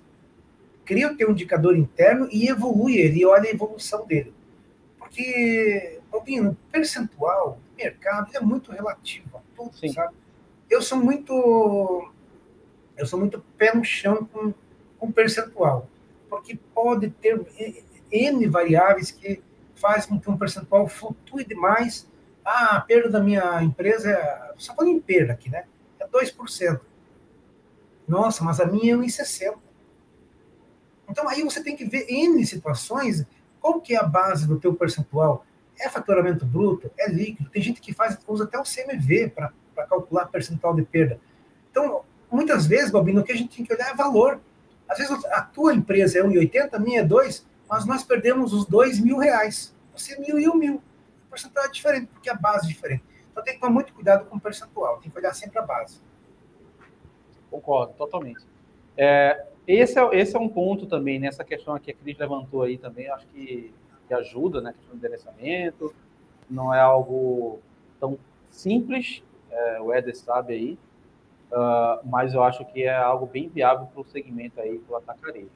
cria o teu indicador interno e evolui ele, e olha a evolução dele. Porque, Balbino, percentual, mercado, é muito relativo a tudo, Sim. sabe? eu sou muito eu sou muito pé no chão com, com percentual, porque pode ter N variáveis que fazem com que um percentual flutue demais. Ah, a perda da minha empresa, é, só falando em perda aqui, né? É 2%. Nossa, mas a minha é 1,60%. Então aí você tem que ver N situações, qual que é a base do teu percentual? É faturamento bruto? É líquido? Tem gente que faz, usa até o CMV para calcular percentual de perda. Então, muitas vezes, Balbino, o que a gente tem que olhar é valor. Às vezes a tua empresa é 1,80, a minha é 2, mas nós perdemos os 2 mil reais. Você é mil e um mil. O percentual é diferente, porque a base é diferente. Então tem que tomar muito cuidado com o percentual, tem que olhar sempre a base. Concordo, totalmente. É, esse, é, esse é um ponto também, nessa questão que a Cris levantou aí também, acho que, que ajuda, né? questão do endereçamento, não é algo tão simples, é, o Eder sabe aí, uh, mas eu acho que é algo bem viável para o segmento aí do atacarejo.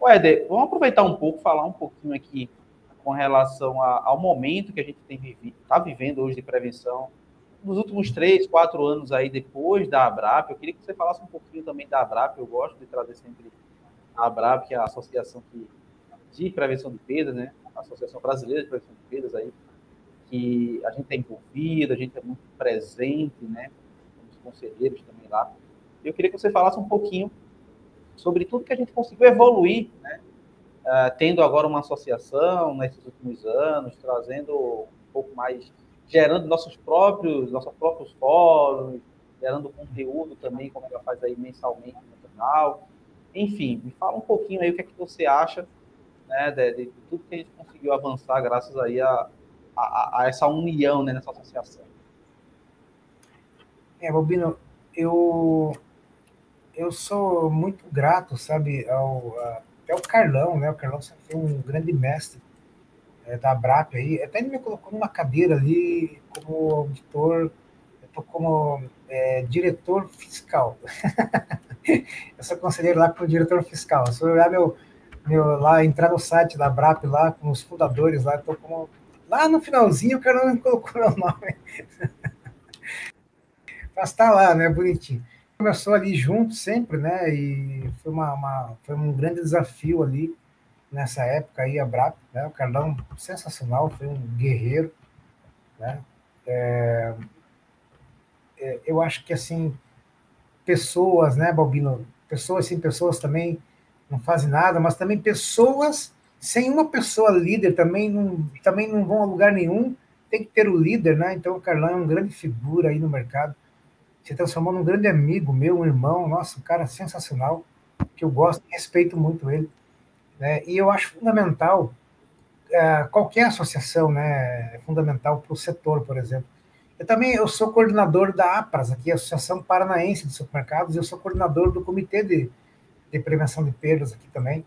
O Eder, vamos aproveitar um pouco, falar um pouquinho aqui com relação a, ao momento que a gente está vivendo hoje de prevenção. Nos últimos três, quatro anos aí depois da ABRAP, eu queria que você falasse um pouquinho também da ABRAP, eu gosto de trazer sempre a ABRAP, que é a Associação que, de Prevenção de Perdas, né? A Associação Brasileira de Prevenção de Perdas aí, que a gente é envolvido, a gente é muito presente, né? Os conselheiros também lá. Eu queria que você falasse um pouquinho sobre tudo que a gente conseguiu evoluir, né? Uh, tendo agora uma associação nesses últimos anos, trazendo um pouco mais, gerando nossos próprios, nossos próprios fóruns, gerando conteúdo também, como ela faz aí mensalmente no canal. Enfim, me fala um pouquinho aí o que é que você acha né, de, de tudo que a gente conseguiu avançar graças aí a, a, a essa união né, nessa associação. É, Bobino, eu, eu sou muito grato, sabe, ao, a, até o Carlão, né? O Carlão sempre foi um grande mestre é, da Abrap aí. Até ele me colocou numa cadeira ali como auditor, eu tô como é, diretor fiscal. eu sou conselheiro lá como diretor fiscal. Se eu olhar meu, meu lá, entrar no site da Abrap lá, com os fundadores lá, tô como Lá no finalzinho o cara não colocou meu nome. Mas tá lá, né? Bonitinho. Começou ali junto sempre, né? E foi, uma, uma, foi um grande desafio ali nessa época aí, a BRAP, né? O Carlão, sensacional, foi um guerreiro, né? É, é, eu acho que, assim, pessoas, né, Balbino? Pessoas, sim, pessoas também não fazem nada, mas também pessoas sem uma pessoa líder também não, também não vão a lugar nenhum, tem que ter o líder, né? Então o Carlão é uma grande figura aí no mercado. se transformou num grande amigo meu, um irmão, nossa, um cara sensacional, que eu gosto e respeito muito ele. Né? E eu acho fundamental, é, qualquer associação né, é fundamental para o setor, por exemplo. Eu também eu sou coordenador da APRAS, aqui, Associação Paranaense de Supermercados, e eu sou coordenador do Comitê de, de Prevenção de Perdas aqui também.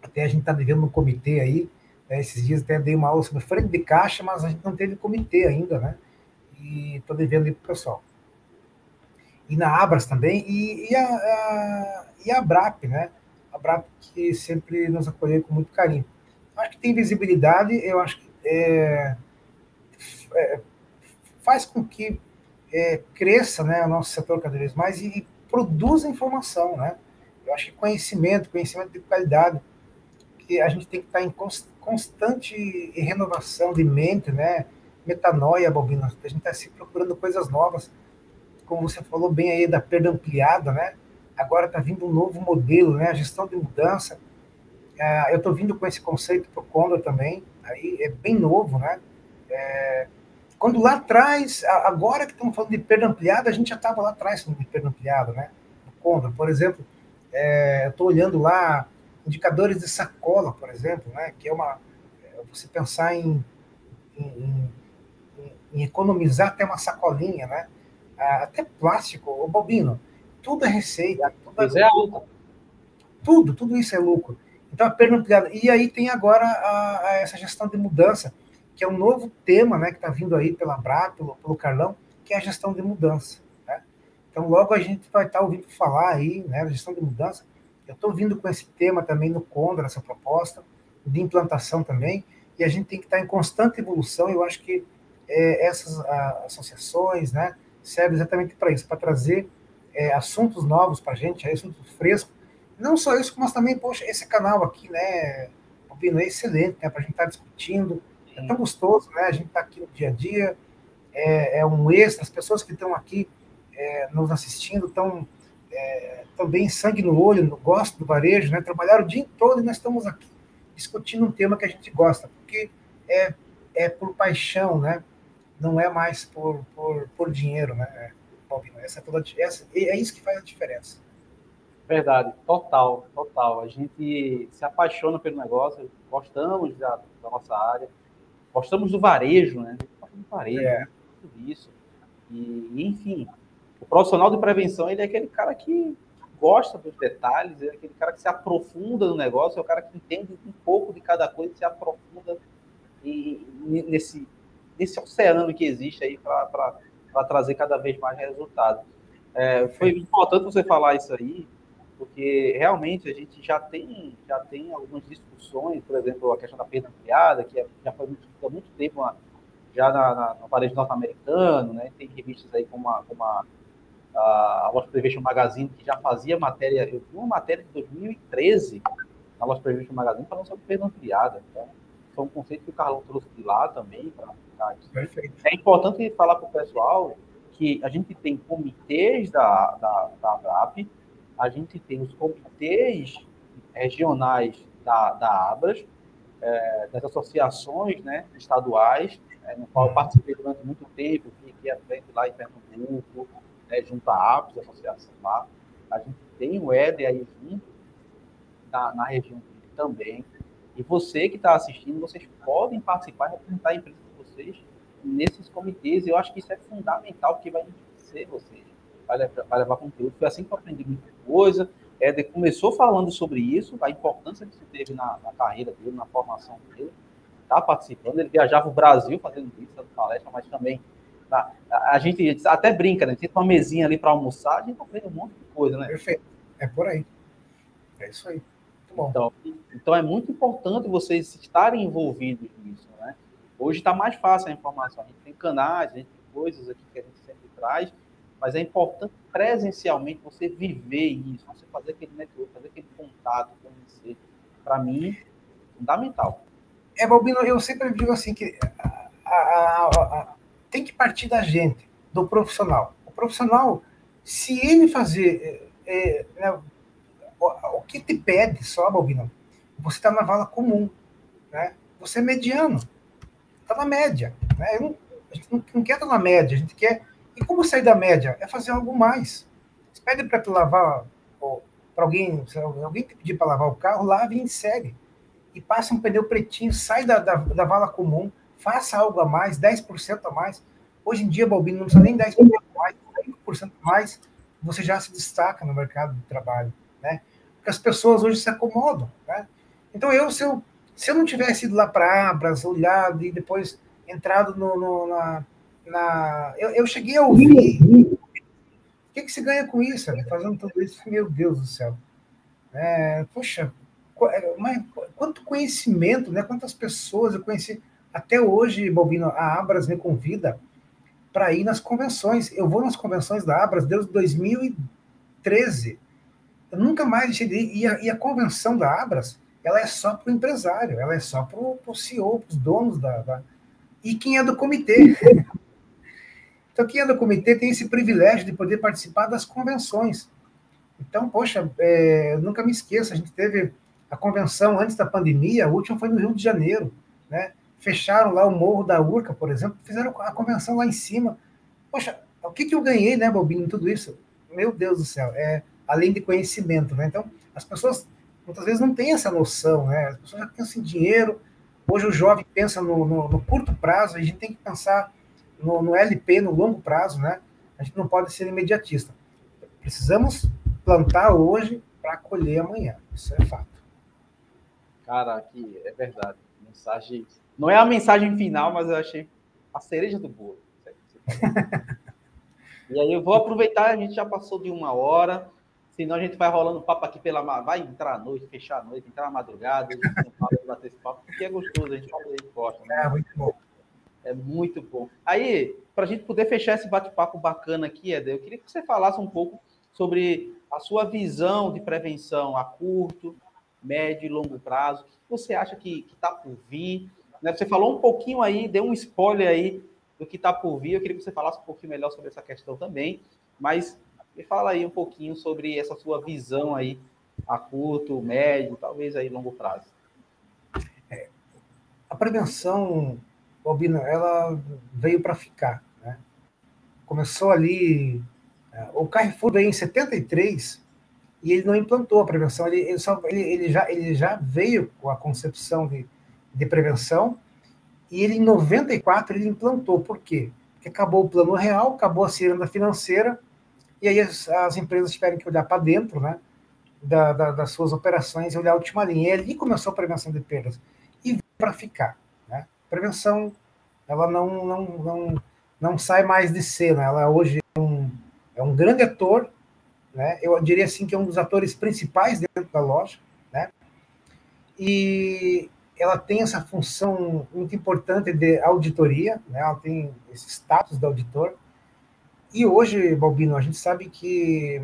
Até a gente está devendo um comitê aí, né, esses dias até dei uma aula sobre frente de caixa, mas a gente não teve comitê ainda, né? E estou devendo aí para o pessoal e na Abras também, e, e, a, a, e a BRAP, né? A BRAP que sempre nos acolheu com muito carinho. Acho que tem visibilidade, eu acho que é, é, faz com que é, cresça né, o nosso setor cada vez mais e, e produza informação, né? Eu acho que conhecimento, conhecimento de qualidade, que a gente tem que estar em constante renovação de mente, né? Metanoia, Bobina, a gente está se procurando coisas novas como você falou bem aí da perda ampliada, né? Agora está vindo um novo modelo, né? A gestão de mudança. É, eu estou vindo com esse conceito para o Condor também, aí é bem novo, né? É, quando lá atrás, agora que estamos falando de perda ampliada, a gente já estava lá atrás falando de perda ampliada, né? No Condor, por exemplo, é, eu estou olhando lá indicadores de sacola, por exemplo, né? Que é uma é, você pensar em, em, em, em economizar até uma sacolinha, né? até plástico, o bobino, tudo é receita. Tudo é, é lucro. Tudo, tudo isso é lucro. Então, a perda ampliada. E aí tem agora a, a essa gestão de mudança, que é um novo tema né, que está vindo aí pela Bra, pelo, pelo Carlão, que é a gestão de mudança. Né? Então, logo a gente vai estar tá ouvindo falar aí, né, da gestão de mudança. Eu estou vindo com esse tema também no Condra, essa proposta, de implantação também, e a gente tem que estar tá em constante evolução. Eu acho que é, essas a, associações, né, serve exatamente para isso, para trazer é, assuntos novos para a gente, assuntos frescos. Não só isso, mas também, poxa, esse canal aqui, né, Albino, é excelente, né, para a gente estar tá discutindo. É tão gostoso, né? A gente está aqui no dia a dia, é, é, um extra. As pessoas que estão aqui é, nos assistindo estão é, também sangue no olho, no, gosto do varejo, né? Trabalharam o dia todo e nós estamos aqui discutindo um tema que a gente gosta, porque é, é por paixão, né? não é mais por, por, por dinheiro, né, Paulino? Essa é, toda, essa, é isso que faz a diferença. Verdade, total, total. A gente se apaixona pelo negócio, gostamos da, da nossa área, gostamos do varejo, né? Gostamos do varejo, é. tudo isso. E, enfim, o profissional de prevenção, ele é aquele cara que gosta dos detalhes, é aquele cara que se aprofunda no negócio, é o cara que entende um pouco de cada coisa, se aprofunda e, nesse desse oceano que existe aí para trazer cada vez mais resultados. É, foi importante você falar isso aí, porque realmente a gente já tem, já tem algumas discussões, por exemplo, a questão da perda ampliada, que é, já foi muito, há muito tempo já na, na, no norte-americano, né? tem revistas aí como a, como a, a Lost Prevention Magazine, que já fazia matéria, eu vi uma matéria de 2013 na Lost Prevention Magazine falando sobre perda ampliada, então foi um conceito que o Carlão trouxe de lá também para Perfeito. É importante falar para o pessoal que a gente tem comitês da, da, da ABRAP, a gente tem os comitês regionais da, da Abras, é, das associações né, estaduais, é, no qual eu participei durante muito tempo, fiquei à frente lá em Pernambuco, né, junto à APS, associação lá. A gente tem o EDE aí junto, na, na região também. E você que está assistindo, vocês podem participar e representar a empresa vocês nesses comitês. Eu acho que isso é fundamental, porque vai enriquecer vocês, vai levar, vai levar conteúdo. Foi assim que eu aprendi muita coisa. Éder começou falando sobre isso, a importância que isso teve na, na carreira dele, na formação dele. Está participando, ele viajava o Brasil fazendo isso, dando palestra, mas também a, a, gente até brinca, né? Tem uma mesinha ali para almoçar, a gente aprende um monte de coisa, né? Perfeito. É por aí. É isso aí. Então, então é muito importante vocês estarem envolvidos nisso? Hoje está mais fácil a informação. A gente tem canais, a gente tem coisas aqui que a gente sempre traz, mas é importante presencialmente você viver isso, você fazer aquele network, fazer aquele contato, conhecer. Para mim, fundamental. É, Balbino, eu sempre digo assim que a, a, a, tem que partir da gente, do profissional. O profissional, se ele fazer é, é, o, o, que te pede só, Balbino, você está na vala comum, né? Você é mediano está na média. Né? Não, a gente não, não, quer estar na média, a gente quer E como sair da média? É fazer algo mais. Você pede para lavar, para alguém, alguém te pedir para lavar o carro, lave e segue. E passa um pneu pretinho, sai da, da, da vala comum, faça algo a mais, 10% a mais. Hoje em dia, Balbino, não precisa nem 10% a mais, 5% a mais, você já se destaca no mercado de trabalho, né? Porque as pessoas hoje se acomodam, né? Então, eu, se eu, se eu não tivesse ido lá para Abras, olhado e depois entrado no, no na, na... Eu, eu, cheguei a ouvir... O que, que se ganha com isso, né? fazendo tudo isso? Meu Deus do céu. É, poxa, é, mas quanto conhecimento, né? Quantas pessoas eu conheci. Até hoje, Bobino, a Abras me convida para ir nas convenções. Eu vou nas convenções da Abras desde 2013. Eu nunca mais ir. E a, e a convenção da Abras, ela é só para o empresário, ela é só para o CEO, para os donos da, da, E quem é do comitê. então, quem é do comitê tem esse privilégio de poder participar das convenções. Então, poxa, é, nunca me esqueço, a gente teve a convenção antes da pandemia, a última foi no Rio de Janeiro, né? fecharam lá o Morro da Urca, por exemplo, fizeram a convenção lá em cima. Poxa, o que, que eu ganhei, né, Bobinho, tudo isso? Meu Deus do céu, é além de conhecimento, né? Então, as pessoas muitas vezes não têm essa noção, né? As pessoas já pensam em dinheiro. Hoje o jovem pensa no, no, no curto prazo, a gente tem que pensar no, no LP, no longo prazo, né? A gente não pode ser imediatista. Precisamos plantar hoje para colher amanhã. Isso é fato. Cara, aqui é verdade. Mensagem não é a mensagem final, mas eu achei a cereja do bolo. e aí eu vou aproveitar, a gente já passou de uma hora, senão a gente vai rolando papo aqui pela. Vai entrar à noite, fechar a noite, entrar à madrugada, de bater esse papo, porque é gostoso, a gente fala, a gente gosta. Né? É muito bom. É muito bom. Aí, para a gente poder fechar esse bate-papo bacana aqui, Eder, eu queria que você falasse um pouco sobre a sua visão de prevenção a curto, médio e longo prazo. O que você acha que está por vir? Né? Você falou um pouquinho aí, deu um spoiler aí do que está por vir. Eu queria que você falasse um pouquinho melhor sobre essa questão também, mas me fala aí um pouquinho sobre essa sua visão aí a curto, médio, talvez aí longo prazo. É, a prevenção, Albina, ela veio para ficar. Né? Começou ali, é, o Carrefour veio em 73 e ele não implantou a prevenção, ele, ele, só, ele, ele, já, ele já veio com a concepção de de prevenção, e ele, em 94, ele implantou. Por quê? Porque acabou o plano real, acabou a ciranda financeira, e aí as, as empresas tiveram que olhar para dentro, né, da, da, das suas operações e olhar a última linha. E ali começou a prevenção de perdas. E para ficar. Né? Prevenção, ela não, não, não, não sai mais de cena, ela hoje é um, é um grande ator, né? eu diria assim que é um dos atores principais dentro da loja, né? E ela tem essa função muito importante de auditoria, né? ela tem esse status de auditor. E hoje, Balbino, a gente sabe que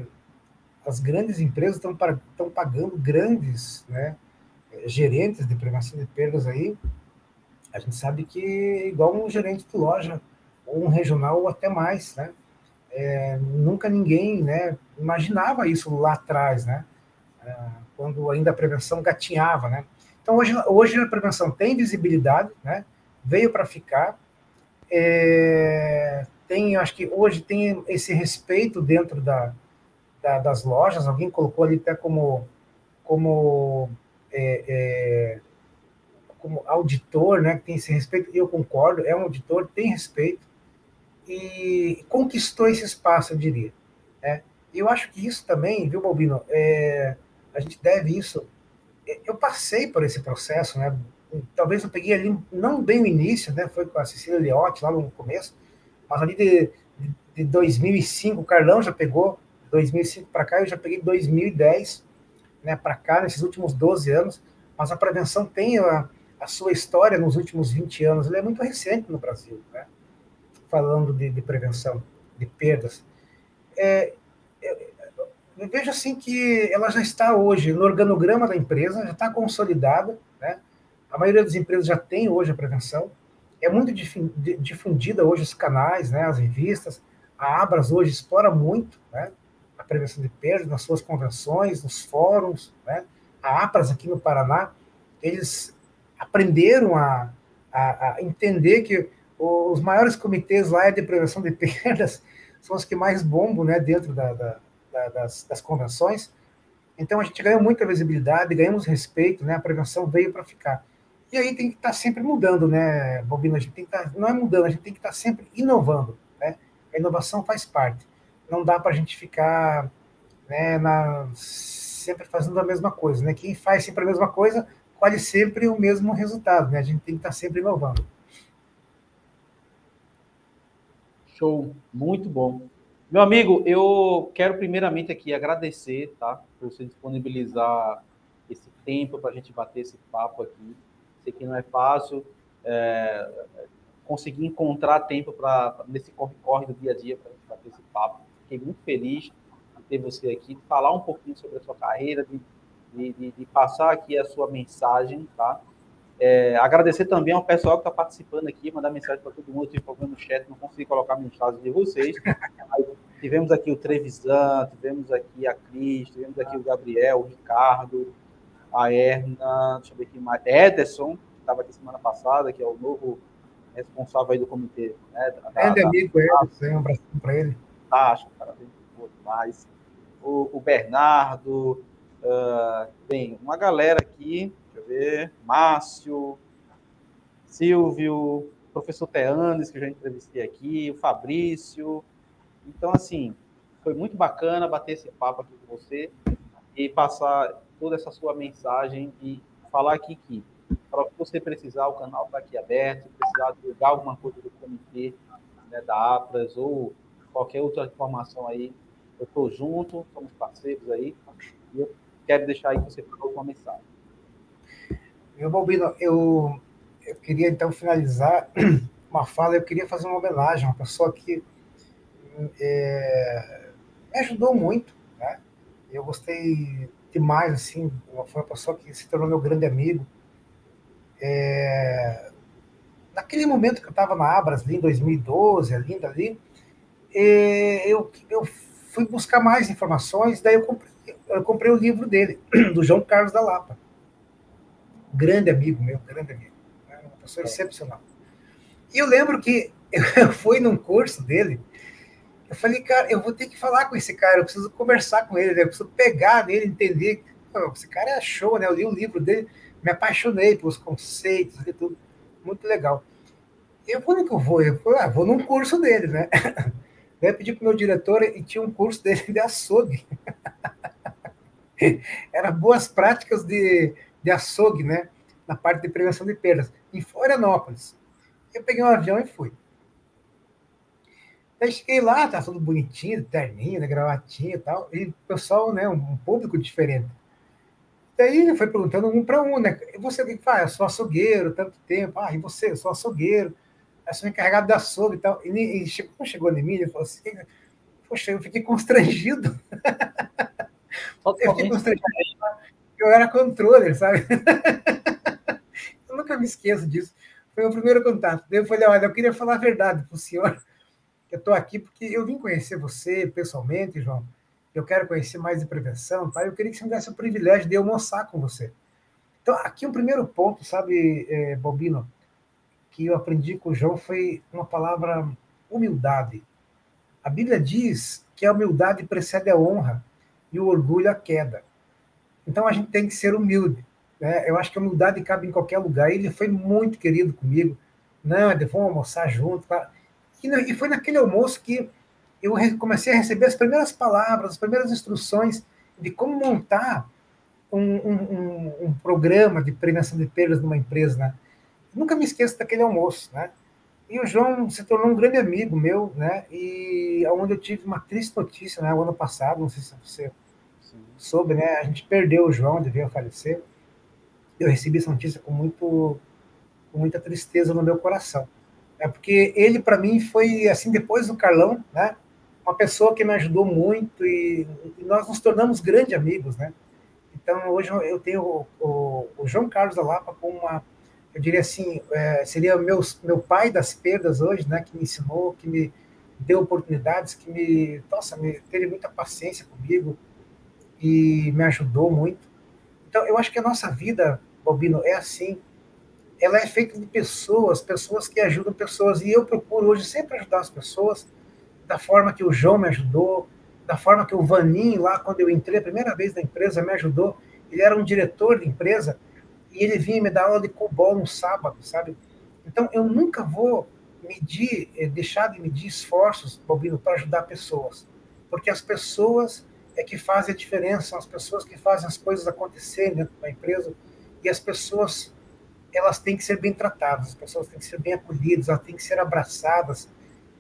as grandes empresas estão, pagando grandes né, gerentes de prevenção de perdas aí. A gente sabe que é igual um gerente de loja, ou um regional, ou até mais, né? É, nunca ninguém né, imaginava isso lá atrás, né? É, quando ainda a prevenção gatinhava, né? Então, hoje, hoje a prevenção tem visibilidade, né? veio para ficar. É, tem, acho que hoje tem esse respeito dentro da, da, das lojas. Alguém colocou ali até como, como, é, é, como auditor, né? Que tem esse respeito. Eu concordo, é um auditor, tem respeito e conquistou esse espaço, eu diria. Né? Eu acho que isso também, viu, Balbino? É, a gente deve isso eu passei por esse processo, né? Talvez eu peguei ali, não bem o início, né? Foi com a Cecília Liotti lá no começo, mas ali de, de 2005, o Carlão já pegou, 2005 para cá, eu já peguei 2010, né? Para cá, nesses últimos 12 anos, mas a prevenção tem a, a sua história nos últimos 20 anos, ela é muito recente no Brasil, né? Falando de, de prevenção de perdas. É, eu vejo assim que ela já está hoje no organograma da empresa, já está consolidada, né? A maioria das empresas já tem hoje a prevenção. É muito difundida hoje os canais, né, as revistas. A Abras hoje explora muito, né, a prevenção de perdas nas suas convenções, nos fóruns, né? A Abras aqui no Paraná, eles aprenderam a, a, a entender que os maiores comitês lá é de prevenção de perdas são as que mais bombam né, dentro da, da, da, das, das convenções. Então a gente ganhou muita visibilidade, ganhamos respeito, né? A prevenção veio para ficar. E aí tem que estar tá sempre mudando, né, Bobino? A gente tem que tá, não é mudando, a gente tem que estar tá sempre inovando, né? A inovação faz parte. Não dá para a gente ficar né, na, sempre fazendo a mesma coisa, né? Quem faz sempre a mesma coisa colhe sempre o mesmo resultado, né? A gente tem que estar sempre inovando. Show, muito bom. Meu amigo, eu quero primeiramente aqui agradecer, tá, por você disponibilizar esse tempo para a gente bater esse papo aqui. Sei que não é fácil é, conseguir encontrar tempo para nesse corre-corre do dia a dia para bater esse papo. Fiquei muito feliz de ter você aqui, falar um pouquinho sobre a sua carreira, de, de, de, de passar aqui a sua mensagem, tá? É, agradecer também ao pessoal que está participando aqui, mandar mensagem para todo mundo. Tive problema no chat, não consegui colocar mensagem de vocês. tivemos aqui o Trevisan, tivemos aqui a Cris, tivemos aqui o Gabriel, o Ricardo, a Erna, deixa eu ver aqui mais, Ederson, que estava aqui semana passada, que é o novo responsável aí do comitê. Né, da, é amigo, Ederson, um abraço para ele. Acho, cara, bem demais. O, o Bernardo, uh, bem, uma galera aqui ver, Márcio, Silvio, professor Teanes, que eu já entrevistei aqui, o Fabrício. Então, assim, foi muito bacana bater esse papo aqui com você e passar toda essa sua mensagem e falar aqui que, para que você precisar, o canal está aqui aberto, precisar divulgar alguma coisa do comitê né, da APRAS ou qualquer outra informação aí, eu estou junto, somos parceiros aí, e eu quero deixar aí que você falou uma mensagem. Meu Balbino, eu, eu queria então finalizar uma fala, eu queria fazer uma homenagem a uma pessoa que é, me ajudou muito, né? Eu gostei demais, assim, foi uma pessoa que se tornou meu grande amigo. É, naquele momento que eu estava na Abras, ali em 2012, ali, ali é, eu, eu fui buscar mais informações, daí eu comprei, eu comprei o livro dele, do João Carlos da Lapa grande amigo meu, grande amigo. Né? Uma pessoa é. excepcional. E eu lembro que eu fui num curso dele, eu falei, cara, eu vou ter que falar com esse cara, eu preciso conversar com ele, né? eu preciso pegar nele, entender. esse cara é show, né? Eu li o livro dele, me apaixonei pelos conceitos e tudo. Muito legal. Eu vou que eu vou, eu vou, ah, vou num curso dele, né? Daí eu pedi para o meu diretor e tinha um curso dele de açougue. Era boas práticas de de açougue, né? Na parte de prevenção de perdas, em Florianópolis. Eu peguei um avião e fui. Aí cheguei lá, tá tudo bonitinho, terninho, né, gravatinha e tal, e o pessoal, né, um público diferente. Daí ele foi perguntando um para um, né? Você o que faz? Eu sou açougueiro, tanto tempo. Ah, e você? Eu sou açougueiro. Eu sou encarregado de açougue e tal. E, e chegou, chegou em mim, ele falou assim: Poxa, eu fiquei constrangido. eu fiquei constrangido eu era controller, sabe? eu nunca me esqueço disso. Foi o primeiro contato. Daí eu falei, olha, eu queria falar a verdade para o senhor. Eu estou aqui porque eu vim conhecer você pessoalmente, João. Eu quero conhecer mais de prevenção, tá? Eu queria que você me desse o privilégio de almoçar com você. Então, aqui o um primeiro ponto, sabe, é, Bobino, que eu aprendi com o João foi uma palavra humildade. A Bíblia diz que a humildade precede a honra e o orgulho a queda. Então a gente tem que ser humilde. Né? Eu acho que a humildade cabe em qualquer lugar. Ele foi muito querido comigo. Não, vamos almoçar junto. Tá? E, foi naquele almoço que eu comecei a receber as primeiras palavras, as primeiras instruções de como montar um, um, um, programa de prevenção de perdas numa empresa. Né? Nunca me esqueço daquele almoço. Né? E o João se tornou um grande amigo meu, né? E onde eu tive uma triste notícia, né? O ano passado, não sei se você soube, né? A gente perdeu o João, ele veio a falecer. Eu recebi essa notícia com, muito, com muita tristeza no meu coração. É porque ele, para mim, foi, assim, depois do Carlão, né? Uma pessoa que me ajudou muito e, e nós nos tornamos grandes amigos, né? Então, hoje eu tenho o, o, o João Carlos da Lapa como uma, eu diria assim, é, seria meu, meu pai das perdas hoje, né? Que me ensinou, que me deu oportunidades, que me, nossa, me, teve muita paciência comigo, e me ajudou muito. Então, eu acho que a nossa vida, Bobino, é assim. Ela é feita de pessoas, pessoas que ajudam pessoas. E eu procuro hoje sempre ajudar as pessoas, da forma que o João me ajudou, da forma que o Vaninho, lá quando eu entrei a primeira vez na empresa, me ajudou. Ele era um diretor de empresa e ele vinha me dar aula de cobol no sábado, sabe? Então, eu nunca vou medir, eh, deixar de medir esforços, Bobino, para ajudar pessoas. Porque as pessoas é que fazem a diferença, são as pessoas que fazem as coisas acontecerem dentro da empresa. E as pessoas, elas têm que ser bem tratadas, as pessoas têm que ser bem acolhidas, elas têm que ser abraçadas,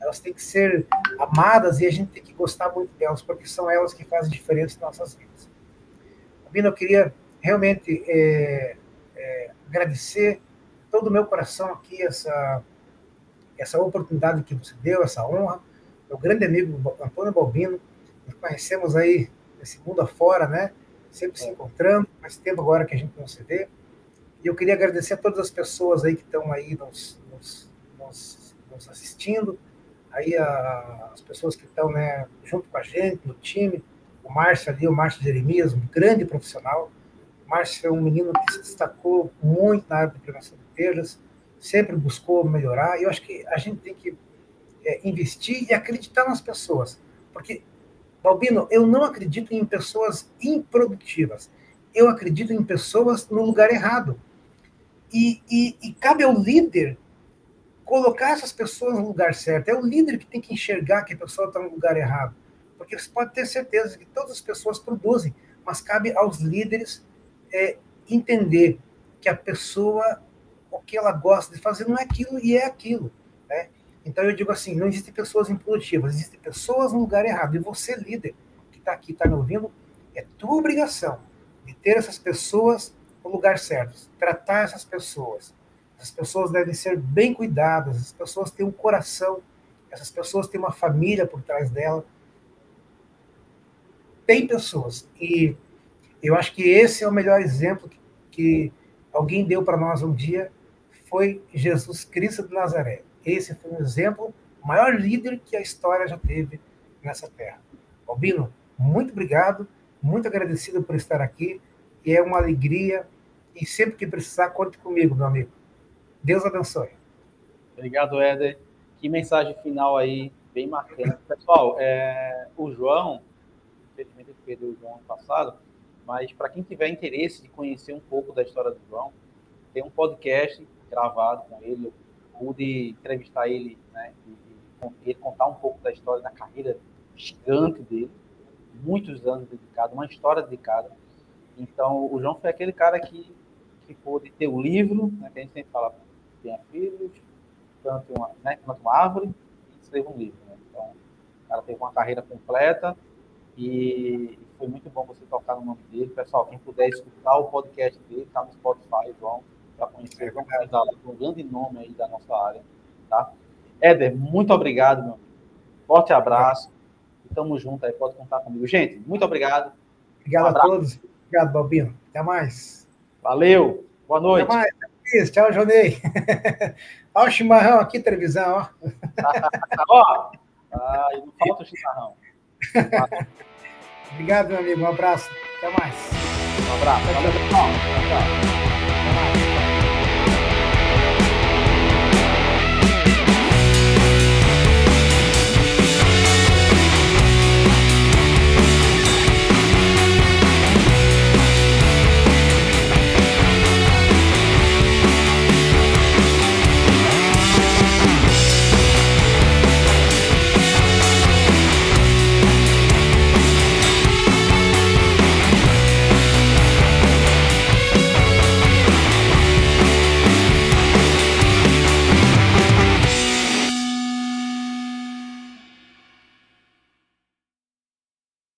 elas têm que ser amadas e a gente tem que gostar muito delas, porque são elas que fazem diferença em nossas vidas. Bobino, eu queria realmente é, é, agradecer todo o meu coração aqui essa, essa oportunidade que você deu, essa honra. Meu grande amigo Antônio Balbino, nos conhecemos aí segunda fora, né? Sempre se encontrando, faz tempo agora que a gente não se vê. Eu queria agradecer a todas as pessoas aí que estão aí nos, nos, nos, nos assistindo, aí a, as pessoas que estão né, junto com a gente, no time, o Márcio ali, o Márcio Jeremias, um grande profissional, Márcio é um menino que se destacou muito na área de prevenção de perdas, sempre buscou melhorar. E eu acho que a gente tem que é, investir e acreditar nas pessoas. Porque, Balbino, eu não acredito em pessoas improdutivas. Eu acredito em pessoas no lugar errado. E, e, e cabe ao líder colocar essas pessoas no lugar certo. É o líder que tem que enxergar que a pessoa está no lugar errado. Porque você pode ter certeza que todas as pessoas produzem, mas cabe aos líderes é entender que a pessoa, o que ela gosta de fazer não é aquilo e é aquilo. Né? Então eu digo assim, não existem pessoas improdutivas, existem pessoas no lugar errado. E você, líder, que está aqui, está me ouvindo, é tua obrigação de ter essas pessoas no lugar certo, tratar essas pessoas. Essas pessoas devem ser bem cuidadas, essas pessoas têm um coração, essas pessoas têm uma família por trás dela. Tem pessoas. E eu acho que esse é o melhor exemplo que, que alguém deu para nós um dia, foi Jesus Cristo de Nazaré. Esse foi um exemplo, o maior líder que a história já teve nessa terra. Albino, muito obrigado, muito agradecido por estar aqui, e é uma alegria, e sempre que precisar, conte comigo, meu amigo. Deus abençoe. Obrigado, Éder. Que mensagem final aí, bem marcante. Pessoal, é, o João, infelizmente ele perdeu o João ano passado, mas para quem tiver interesse de conhecer um pouco da história do João, tem um podcast gravado com ele. Eu pude entrevistar ele, né? E, e, contar um pouco da história da carreira gigante dele, muitos anos dedicado, uma história dedicada. Então, o João foi aquele cara que, que pôde ter o livro, né, que a gente sempre fala, tenha filhos, plante uma, né, plante uma árvore e escreva um livro. Né? Então, cara teve uma carreira completa e foi muito bom você tocar no nome dele. Pessoal, quem puder escutar o podcast dele, está no Spotify, vão para conhecer o João Carlos um grande nome aí da nossa área. Tá? Éder, muito obrigado, meu amigo. Forte abraço. E tamo junto aí, pode contar comigo. Gente, muito obrigado. Obrigado um a todos. Obrigado, Balbino. Até mais. Valeu. Boa noite. Até mais. Tchau, Jonei. Olha o chimarrão aqui, televisão, ó. ó. Ah, não falta o chimarrão. Obrigado, meu amigo. Um abraço. Até mais. Um abraço. Valeu, pessoal. Tchau, tchau.